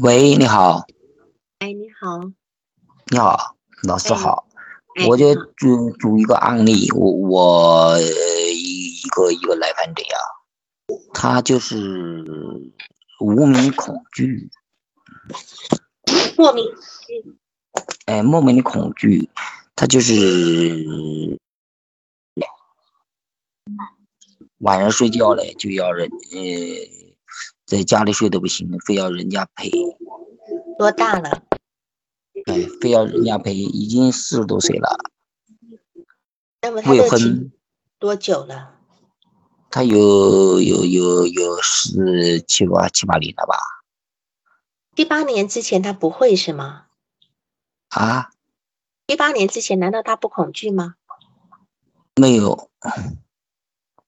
喂，你好。哎，你好。你好，老师好。我就举举一个案例，我我一一个一个来访者呀，他就是无名恐惧。莫名。哎，莫名的恐惧，他就是。晚上睡觉嘞，就要人呃，在家里睡都不行，非要人家陪。多大了？哎，非要人家陪，已经四十多岁了。那么未婚多久了？他有有有有十七八七八年了吧？第八年之前他不会是吗？啊？第八年之前难道他不恐惧吗？没有。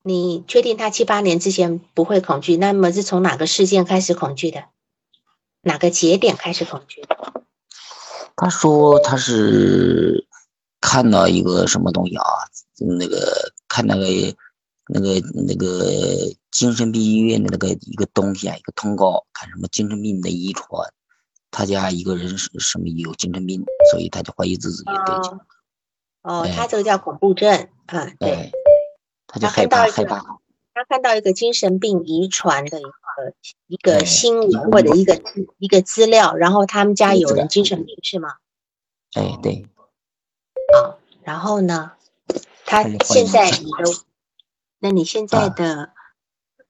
你确定他七八年之前不会恐惧？那么是从哪个事件开始恐惧的？哪个节点开始恐惧？他说他是看到一个什么东西啊？那个看那个那个那个精神病医院的那个一个东西啊，一个通告，看什么精神病的遗传，他家一个人是什么有精神病，所以他就怀疑自己有得病。哦，他这个叫恐怖症，啊，对，他就害怕害怕。他看到一个精神病遗传的一个一个新闻或者一个一个资料，然后他们家有人精神病是吗？哎，对。好，然后呢？他现在你的，那你现在的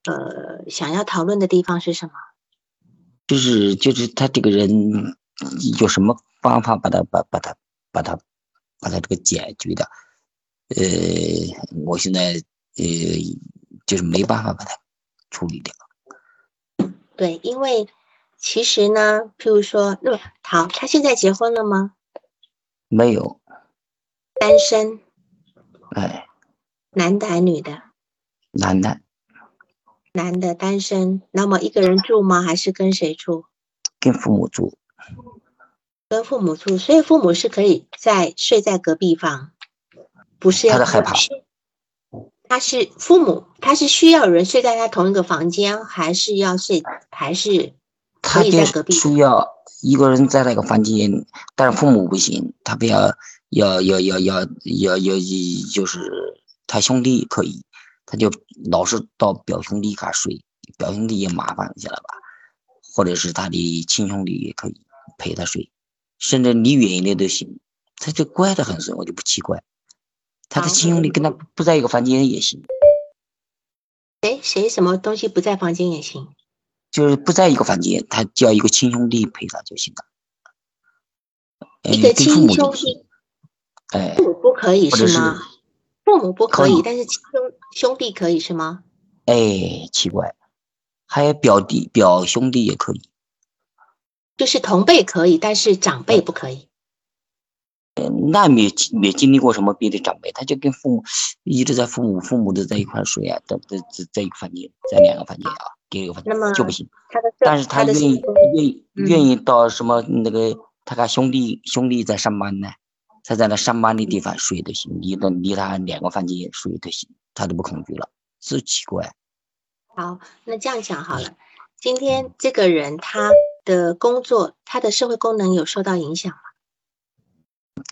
呃想要讨论的地方是什么？就是就是他这个人有什么方法把他把把他把他把他这个解决的？呃，我现在呃就是没办法把它处理掉。对，因为其实呢，譬如说，那么好，他现在结婚了吗？没有。单身。哎，男的还是女的？男的。男的单身，那么一个人住吗？还是跟谁住？跟父母住。跟父母住，所以父母是可以在睡在隔壁房，不是要害怕。他是父母，他是需要有人睡在他同一个房间，还是要睡，还是可以在隔壁？需要一个人在那个房间，但是父母不行，他不要。要要要要要要，就是他兄弟可以，他就老是到表兄弟家睡，表兄弟也麻烦一些了吧？或者是他的亲兄弟也可以陪他睡，甚至离远一点都行。他就乖得很，所以我就不奇怪。他的亲兄弟跟他不在一个房间也行。哎，谁什么东西不在房间也行？就是不在一个房间，他叫一个亲兄弟陪他就行了。一个亲兄弟。哎，父母不可以是吗？父母不可以，但是亲兄兄弟可以是吗？哎，奇怪，还有表弟表兄弟也可以，就是同辈可以，但是长辈不可以。那没没经历过什么别的长辈，他就跟父母一直在父母父母都在一块睡啊，在在在在一个房间，在两个房间啊，第一个房间就不行。但是他愿意愿意愿意到什么那个他家兄弟兄弟在上班呢？他在那上班的地方睡都行，离的离他两个房间睡都行，他都不恐惧了，是奇怪。好，那这样讲好了，今天这个人他的工作，他的社会功能有受到影响吗？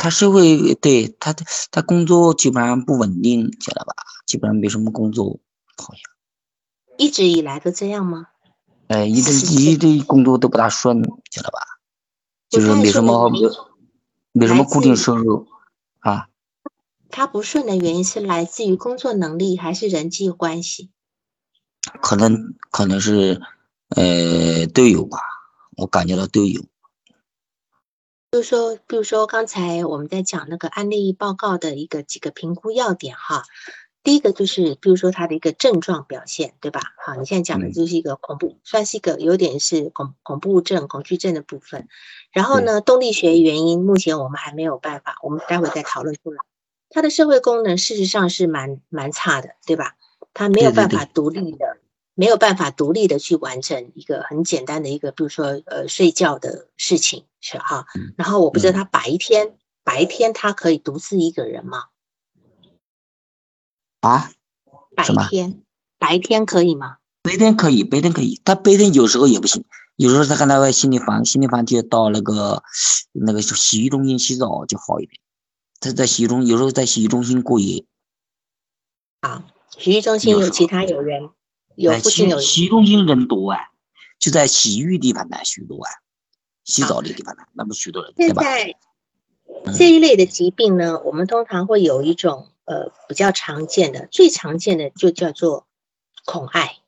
他是会对他的他工作基本上不稳定，晓得吧？基本上没什么工作，好像。一直以来都这样吗？哎，一直一直工作都不大顺，晓得吧？就是没什么。没什么固定收入啊？他不顺的原因是来自于工作能力还是人际关系？可能可能是呃都有吧，我感觉到都有。就是说，比如说刚才我们在讲那个案例报告的一个几个评估要点哈。第一个就是，比如说他的一个症状表现，对吧？好，你现在讲的就是一个恐怖，算是一个有点是恐恐怖症、恐惧症的部分。然后呢，动力学原因目前我们还没有办法，我们待会再讨论出来。他的社会功能事实上是蛮蛮差的，对吧？他没有办法独立的，没有办法独立的去完成一个很简单的一个，比如说呃睡觉的事情，是哈。然后我不知道他白天白天他可以独自一个人吗？啊，白天白天可以吗？白天可以，白天可以。他白天有时候也不行，有时候他跟那个心理房，心理房就到那个那个洗浴中心洗澡就好一点。他在洗浴中，有时候在洗浴中心过夜。啊，洗浴中心有其他有人，有附近有洗浴中心人多啊，就在洗浴地方呢许多啊，洗澡的地方呢，那么许多人，对吧？现在这一类的疾病呢，我们通常会有一种。呃，比较常见的，最常见的就叫做恐艾，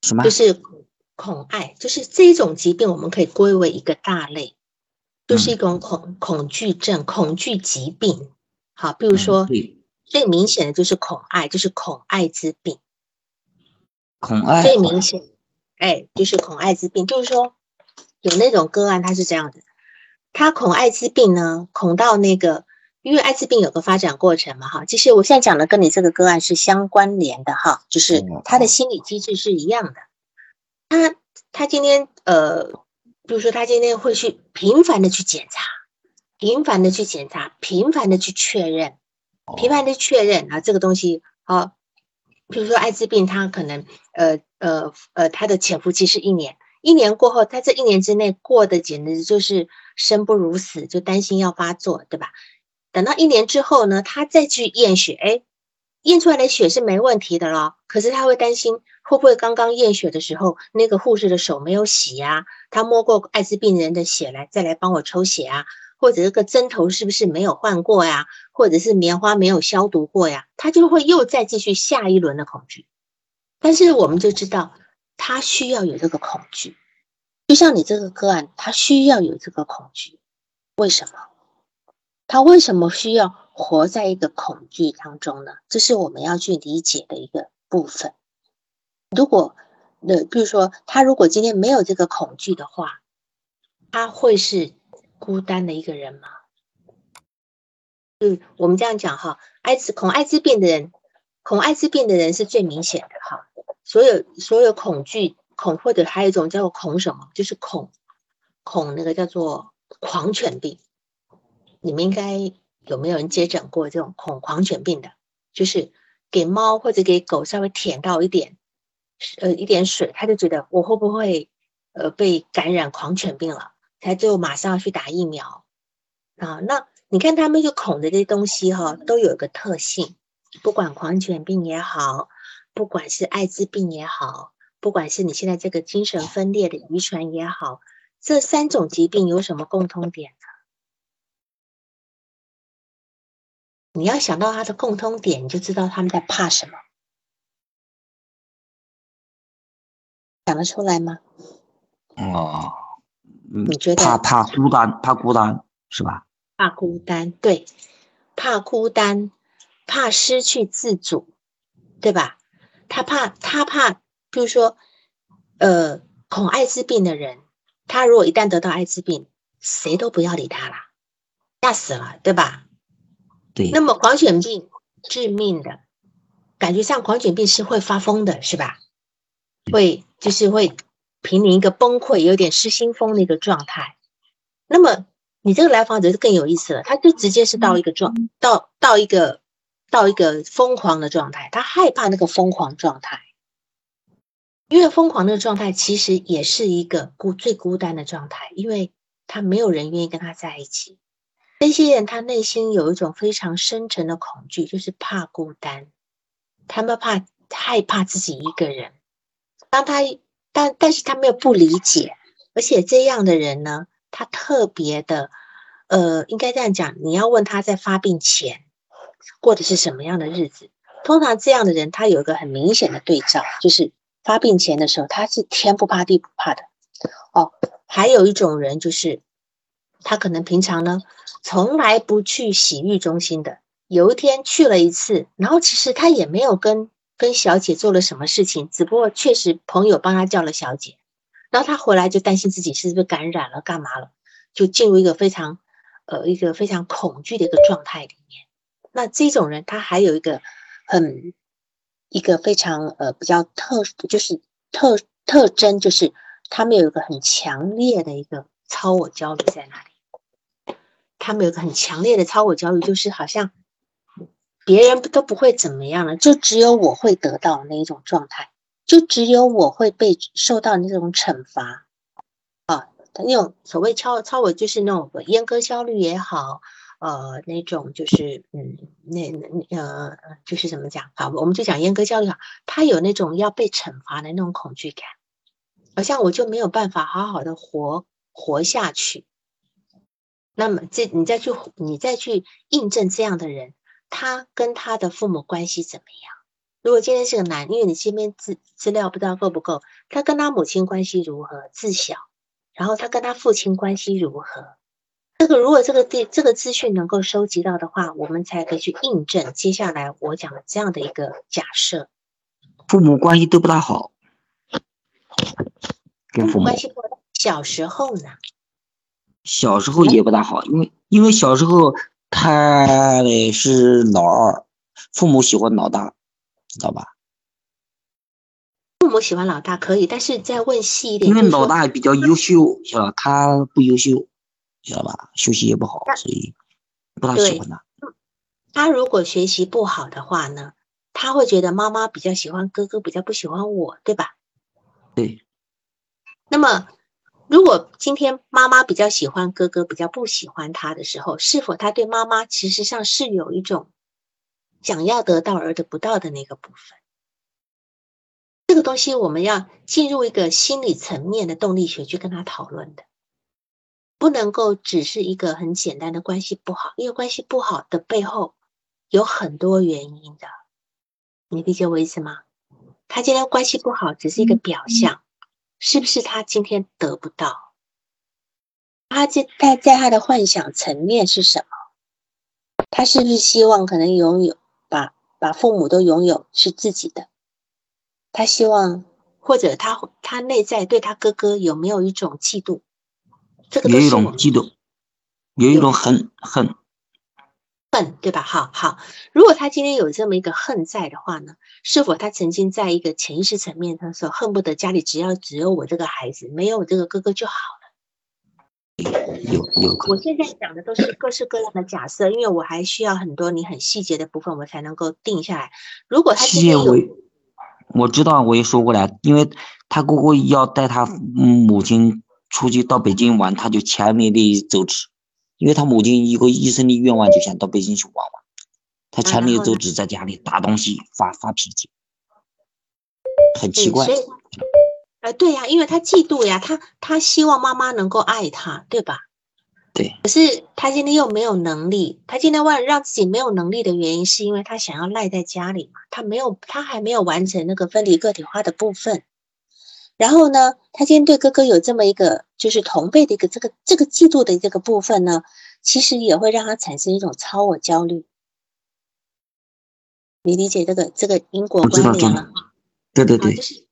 什么？就是恐艾，就是这种疾病，我们可以归为一个大类，就是一种恐恐惧症、恐惧疾病。好，比如说最明显的就是恐爱，就是恐爱之病。恐爱最明显，哎，就是恐爱之病，就是说有那种个案，他是这样的，他恐艾滋病呢，恐到那个。因为艾滋病有个发展过程嘛，哈，其实我现在讲的跟你这个个案是相关联的，哈，就是他的心理机制是一样的。他他今天呃，比如说他今天会去频繁的去检查，频繁的去检查，频繁的去确认，批判的确认啊，这个东西啊，比如说艾滋病，它可能呃呃呃，它的潜伏期是一年，一年过后，它这一年之内过的简直就是生不如死，就担心要发作，对吧？等到一年之后呢，他再去验血，哎，验出来的血是没问题的了，可是他会担心会不会刚刚验血的时候那个护士的手没有洗呀？他摸过艾滋病人的血来再来帮我抽血啊？或者这个针头是不是没有换过呀？或者是棉花没有消毒过呀？他就会又再继续下一轮的恐惧。但是我们就知道，他需要有这个恐惧，就像你这个个案，他需要有这个恐惧。为什么？他为什么需要活在一个恐惧当中呢？这是我们要去理解的一个部分。如果，呃，比如说他如果今天没有这个恐惧的话，他会是。孤单的一个人吗？嗯，我们这样讲哈，艾滋恐艾滋病的人，恐艾滋病的人是最明显的哈。所有所有恐惧恐或者还有一种叫做恐什么，就是恐恐那个叫做狂犬病。你们应该有没有人接诊过这种恐狂犬病的？就是给猫或者给狗稍微舔到一点呃一点水，他就觉得我会不会呃被感染狂犬病了？他就马上要去打疫苗啊！那你看他们就恐的这些东西哈，都有一个特性，不管狂犬病也好，不管是艾滋病也好，不管是你现在这个精神分裂的遗传也好，这三种疾病有什么共通点呢？你要想到它的共通点，你就知道他们在怕什么，想得出来吗？哦。你觉得怕怕孤单，怕孤单是吧？怕孤单，对，怕孤单，怕失去自主，对吧？他怕，他怕，比如说，呃，恐艾滋病的人，他如果一旦得到艾滋病，谁都不要理他了，吓死了，对吧？对。那么狂犬病致命的，感觉上狂犬病是会发疯的，是吧？会，就是会。濒临一个崩溃、有点失心疯的一个状态，那么你这个来访者就更有意思了，他就直接是到一个状，到到一个到一个疯狂的状态，他害怕那个疯狂状态，因为疯狂的状态其实也是一个孤最孤单的状态，因为他没有人愿意跟他在一起。这些人他内心有一种非常深沉的恐惧，就是怕孤单，他们怕害怕自己一个人，当他。但但是他没有不理解，而且这样的人呢，他特别的，呃，应该这样讲，你要问他在发病前过的是什么样的日子。通常这样的人，他有一个很明显的对照，就是发病前的时候，他是天不怕地不怕的。哦，还有一种人，就是他可能平常呢，从来不去洗浴中心的，有一天去了一次，然后其实他也没有跟。跟小姐做了什么事情？只不过确实朋友帮他叫了小姐，然后他回来就担心自己是不是感染了，干嘛了？就进入一个非常呃一个非常恐惧的一个状态里面。那这种人他还有一个很一个非常呃比较特就是特特征，就是他们有一个很强烈的一个超我焦虑在那里。他们有个很强烈的超我焦虑，就是好像。别人都不会怎么样了，就只有我会得到那一种状态，就只有我会被受到那种惩罚啊。那种所谓超超我，就是那种阉割焦虑也好，呃，那种就是嗯，那那呃，就是怎么讲？好，我们就讲阉割焦虑哈，他有那种要被惩罚的那种恐惧感，好像我就没有办法好好的活活下去。那么这你再去你再去印证这样的人。他跟他的父母关系怎么样？如果今天是个男，因为你这边资资料不知道够不够，他跟他母亲关系如何？自小，然后他跟他父亲关系如何？这个如果这个地这个资讯能够收集到的话，我们才可以去印证接下来我讲的这样的一个假设。父母关系都不大好，跟父母关系不好。小时候呢？小时候也不大好，因为因为小时候。他的是老二，父母喜欢老大，知道吧？父母喜欢老大可以，但是再问细一点，因为老大比较优秀，晓得他不优秀，知道吧？学习也不好，所以不大喜欢他。他如果学习不好的话呢，他会觉得妈妈比较喜欢哥哥，比较不喜欢我，对吧？对。那么，如果今天妈妈比较喜欢哥哥，比较不喜欢他的时候，是否他对妈妈其实上是有一种想要得到而得不到的那个部分？这个东西我们要进入一个心理层面的动力学去跟他讨论的。不能够只是一个很简单的关系不好，因为关系不好的背后有很多原因的，你理解我意思吗？他今天关系不好只是一个表象，是不是他今天得不到？他在在在他的幻想层面是什么？他是不是希望可能拥有把把父母都拥有是自己的？他希望或者他他内在对他哥哥有没有一种嫉妒？这个有一种嫉妒，有一种恨恨恨，对吧？好好，如果他今天有这么一个恨在的话呢，是否他曾经在一个潜意识层面，他说恨不得家里只要只有我这个孩子，没有我这个哥哥就好了？有有。我现在讲的都是各式各样的假设，因为我还需要很多你很细节的部分，我才能够定下来。如果他今天有，我知道我也说过了，因为他姑姑要带他母亲。出去到北京玩，他就强烈的阻止，因为他母亲一个一生的愿望就想到北京去玩玩，他强烈阻止在家里打东西发发脾气，很奇怪。呃，对呀，因为他嫉妒呀，他他希望妈妈能够爱他，对吧？对。可是他今天又没有能力，他今天为了让自己没有能力的原因，是因为他想要赖在家里嘛，他没有，他还没有完成那个分离个体化的部分。然后呢，他今天对哥哥有这么一个就是同辈的一个这个这个嫉妒的这个部分呢，其实也会让他产生一种超我焦虑。你理解这个这个因果关联吗？对对对，就是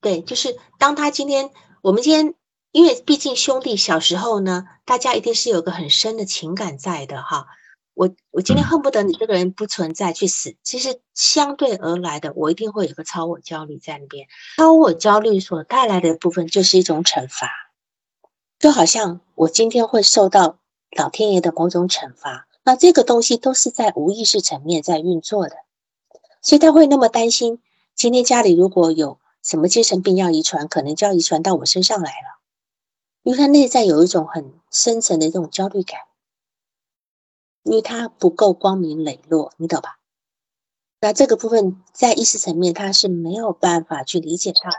对，就是当他今天我们今天，因为毕竟兄弟小时候呢，大家一定是有个很深的情感在的哈。我我今天恨不得你这个人不存在去死，其实相对而来的，我一定会有个超我焦虑在那边。超我焦虑所带来的部分就是一种惩罚，就好像我今天会受到老天爷的某种惩罚，那这个东西都是在无意识层面在运作的，所以他会那么担心，今天家里如果有什么精神病要遗传，可能就要遗传到我身上来了，因为他内在有一种很深层的这种焦虑感。因为他不够光明磊落，你懂吧？那这个部分在意识层面他是没有办法去理解到。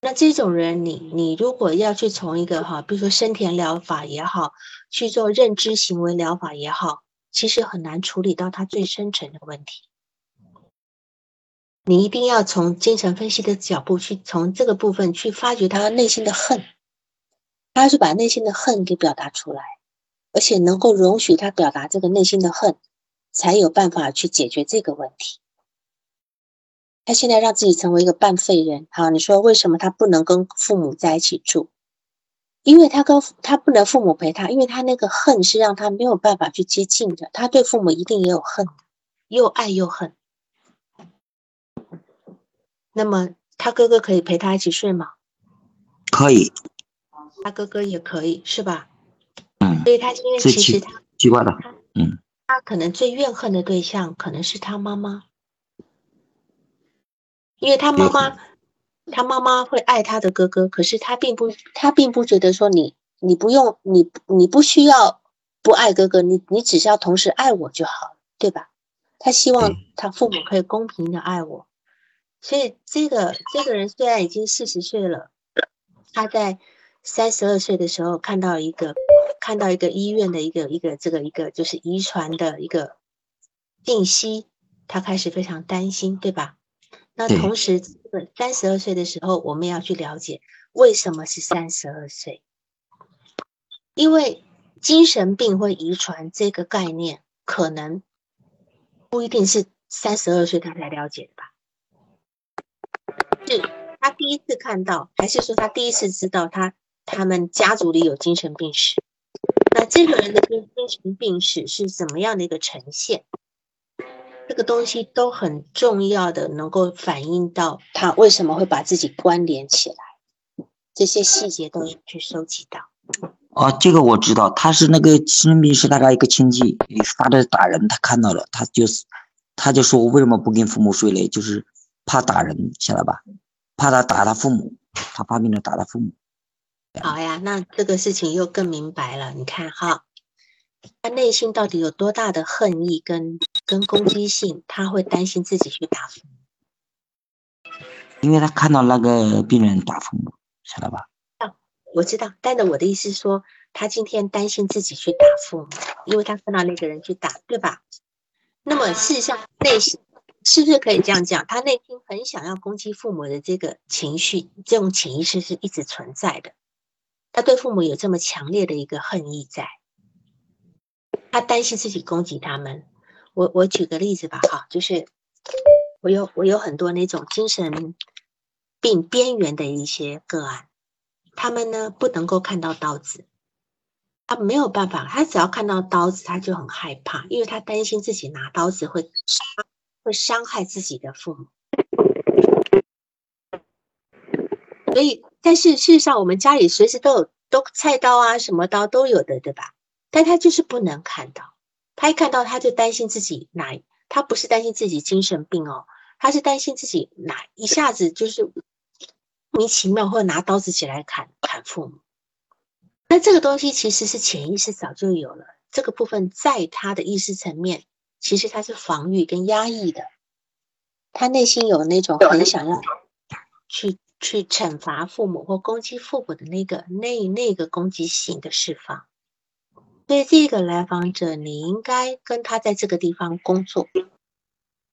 那这种人，你你如果要去从一个哈，比如说生田疗法也好，去做认知行为疗法也好，其实很难处理到他最深层的问题。你一定要从精神分析的角度去，从这个部分去发掘他内心的恨，他是把内心的恨给表达出来。而且能够容许他表达这个内心的恨，才有办法去解决这个问题。他现在让自己成为一个半废人，好，你说为什么他不能跟父母在一起住？因为他跟他不能父母陪他，因为他那个恨是让他没有办法去接近的。他对父母一定也有恨，又爱又恨。那么他哥哥可以陪他一起睡吗？可以。他哥哥也可以，是吧？所以他今天其实他奇怪的，嗯，他可能最怨恨的对象可能是他妈妈，因为他妈妈，他妈妈会爱他的哥哥，可是他并不，他并不觉得说你，你不用，你你不需要不爱哥哥，你你只需要同时爱我就好，对吧？他希望他父母可以公平的爱我，所以这个这个人虽然已经四十岁了，他在三十二岁的时候看到一个。看到一个医院的一个一个这个一个就是遗传的一个信息，他开始非常担心，对吧？那同时，三十二岁的时候，我们要去了解为什么是三十二岁，因为精神病会遗传这个概念，可能不一定是三十二岁他才了解的吧？是他第一次看到，还是说他第一次知道他他们家族里有精神病史？那这个人的精神病史是怎么样的一个呈现？这个东西都很重要的，能够反映到他为什么会把自己关联起来，这些细节都要去收集到。哦，这个我知道，他是那个精神病是他的一个亲戚发的打人，他看到了，他就是他就说我为什么不跟父母睡嘞？就是怕打人，晓得吧？怕他打他父母，他发病了打他父母。好呀，那这个事情又更明白了。你看哈，他内心到底有多大的恨意跟跟攻击性？他会担心自己去打父母，因为他看到那个病人打父母，晓得吧？啊我知道，但是我的意思是说，他今天担心自己去打父母，因为他看到那个人去打，对吧？那么事实上，内心是不是可以这样讲？他内心很想要攻击父母的这个情绪，这种潜意识是一直存在的。他对父母有这么强烈的一个恨意在，他担心自己攻击他们。我我举个例子吧，哈，就是我有我有很多那种精神病边缘的一些个案。他们呢不能够看到刀子，他没有办法，他只要看到刀子，他就很害怕，因为他担心自己拿刀子会伤会伤害自己的父母。所以，但是事实上，我们家里随时都有都菜刀啊，什么刀都有的，对吧？但他就是不能看到，他一看到他就担心自己哪，他不是担心自己精神病哦，他是担心自己哪一下子就是。莫名其妙，或者拿刀子起来砍砍父母，那这个东西其实是潜意识早就有了。这个部分在他的意识层面，其实他是防御跟压抑的，他内心有那种很想要去去惩罚父母或攻击父母的那个那那个攻击性的释放。所以这个来访者，你应该跟他在这个地方工作，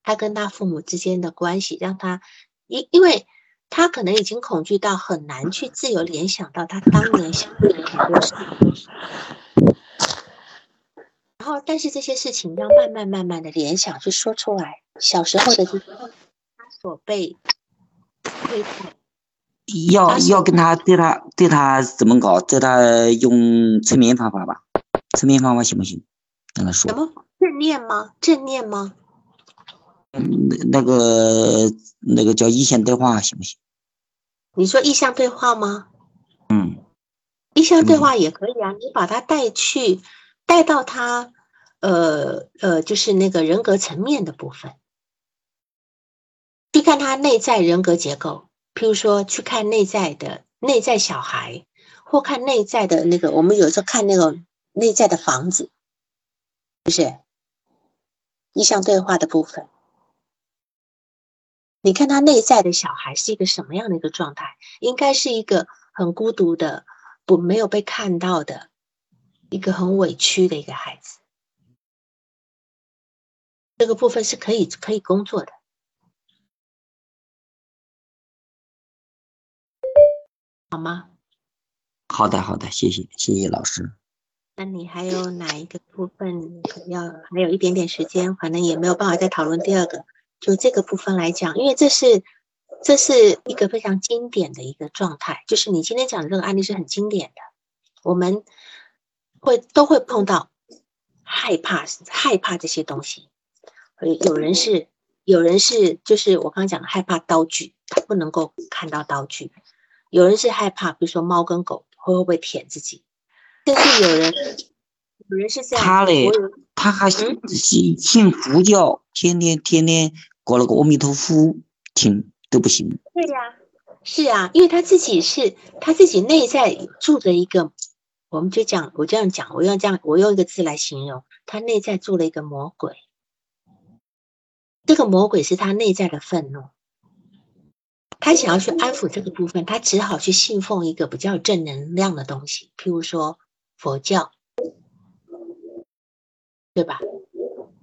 他跟他父母之间的关系，让他因因为。他可能已经恐惧到很难去自由联想到他当年想的很多事，然后但是这些事情要慢慢慢慢的联想去说出来。小时候的他所被对待，要要跟他对他对他怎么搞？对他用催眠方法吧？催眠方法行不行？跟他说什么正念吗？正念吗？嗯，那个那个叫意向对话行不行？你说意向对话吗？嗯，意向对话也可以啊。你把他带去，带到他，呃呃，就是那个人格层面的部分，去看他内在人格结构。譬如说，去看内在的内在小孩，或看内在的那个，我们有时候看那个内在的房子，是不是意向对话的部分。你看他内在的小孩是一个什么样的一个状态？应该是一个很孤独的、不没有被看到的一个很委屈的一个孩子。这个部分是可以可以工作的，好吗？好的，好的，谢谢，谢谢老师。那你还有哪一个部分要？还有一点点时间，反正也没有办法再讨论第二个。就这个部分来讲，因为这是这是一个非常经典的一个状态，就是你今天讲的这个案例是很经典的，我们会都会碰到害怕害怕这些东西，有人是有人是就是我刚刚讲的害怕刀具，他不能够看到刀具；有人是害怕，比如说猫跟狗会不会舔自己，但是有人有人是这样，他嘞，他还信信佛教。天天天天搞了个阿弥陀佛，听都不行。对呀，是啊，因为他自己是他自己内在住着一个，我们就讲，我这样讲，我用这样，我用一个字来形容，他内在住了一个魔鬼。这个魔鬼是他内在的愤怒，他想要去安抚这个部分，他只好去信奉一个比较正能量的东西，譬如说佛教，对吧？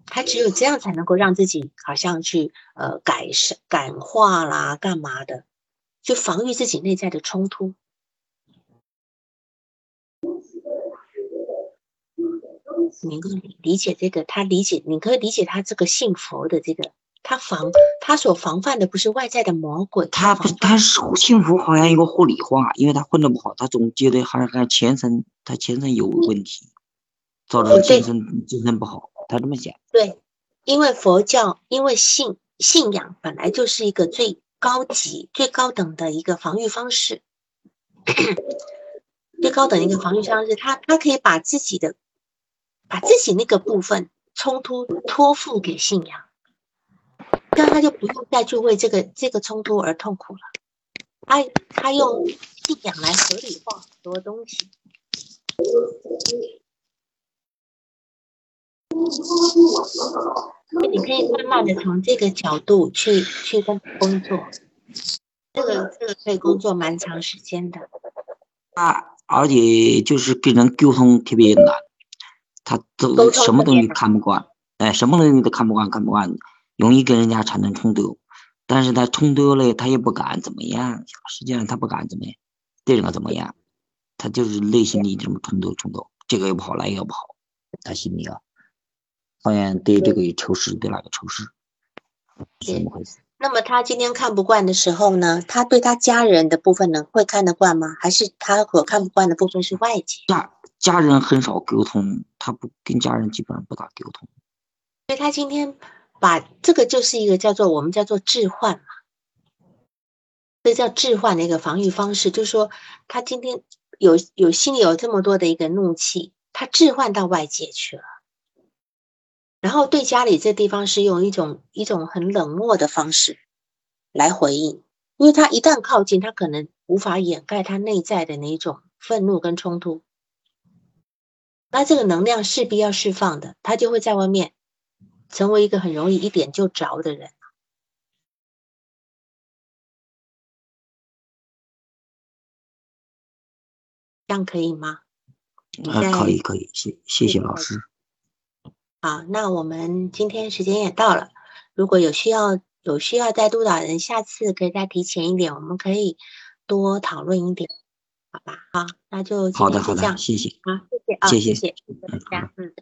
他只有这样才能够让自己好像去呃改善感化啦，干嘛的，就防御自己内在的冲突。你理解这个，他理解，你可以理解他这个信佛的这个，他防他所防范的不是外在的魔鬼，他不他是幸福好像一个护理化，因为他混的不好，他总觉得好像他前身他前身有问题，造成精神精神不好。他这么讲，对，因为佛教，因为信信仰本来就是一个最高级、最高等的一个防御方式。最高等一个防御方式，他他可以把自己的把自己那个部分冲突托付给信仰，这样他就不用再去为这个这个冲突而痛苦了。他他用信仰来合理化很多东西。你可以慢慢的从这个角度去去跟工作，这个这个可以工作蛮长时间的。啊，而且就是跟人沟通特别难，他都什么东西看不惯，哎，什么东西都看不惯，看不惯，容易跟人家产生冲突。但是他冲突了，他也不敢怎么样，实际上他不敢怎么样，对人家怎么样，他就是内心里这种冲突冲突，这个也不好，那个也不好，他心里啊。好像对这个仇视，对那个仇视，怎么回事？那么他今天看不惯的时候呢？他对他家人的部分呢，会看得惯吗？还是他所看不惯的部分是外界？家家人很少沟通，他不跟家人基本上不大沟通。所以他今天把这个就是一个叫做我们叫做置换嘛，这叫置换的一个防御方式，就是说他今天有有心里有这么多的一个怒气，他置换到外界去了。然后对家里这地方是用一种一种很冷漠的方式来回应，因为他一旦靠近，他可能无法掩盖他内在的那种愤怒跟冲突，那这个能量势必要释放的，他就会在外面成为一个很容易一点就着的人，这样可以吗？啊，可以可以，谢谢谢老师。好，那我们今天时间也到了。如果有需要，有需要再督导人，下次可以再提前一点，我们可以多讨论一点，好吧？好，那就好的好的，谢谢，好，谢谢啊，谢谢谢谢大家，嗯。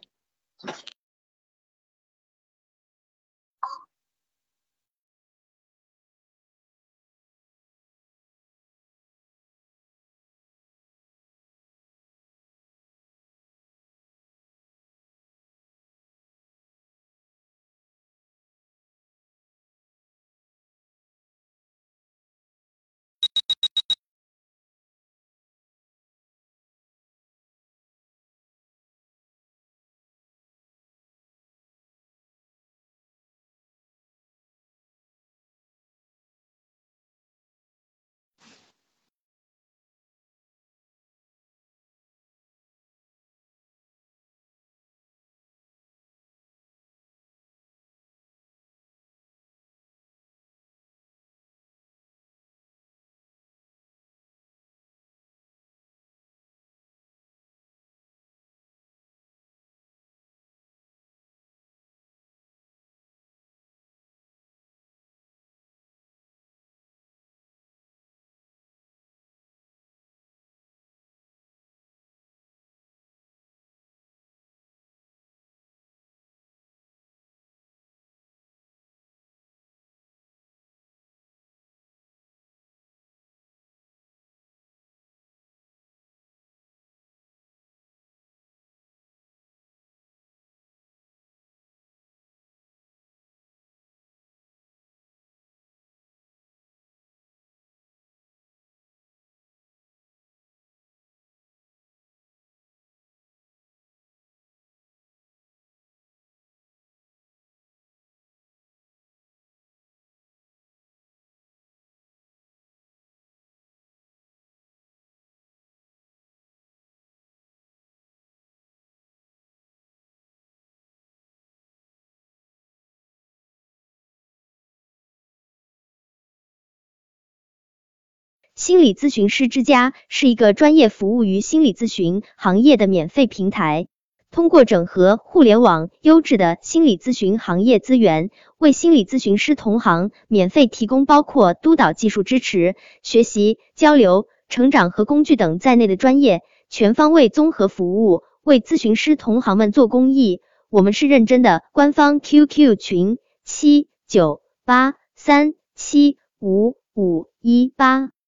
心理咨询师之家是一个专业服务于心理咨询行业的免费平台，通过整合互联网优质的心理咨询行业资源，为心理咨询师同行免费提供包括督导技术支持、学习、交流、成长和工具等在内的专业全方位综合服务，为咨询师同行们做公益。我们是认真的，官方 QQ 群七九八三七五五一八。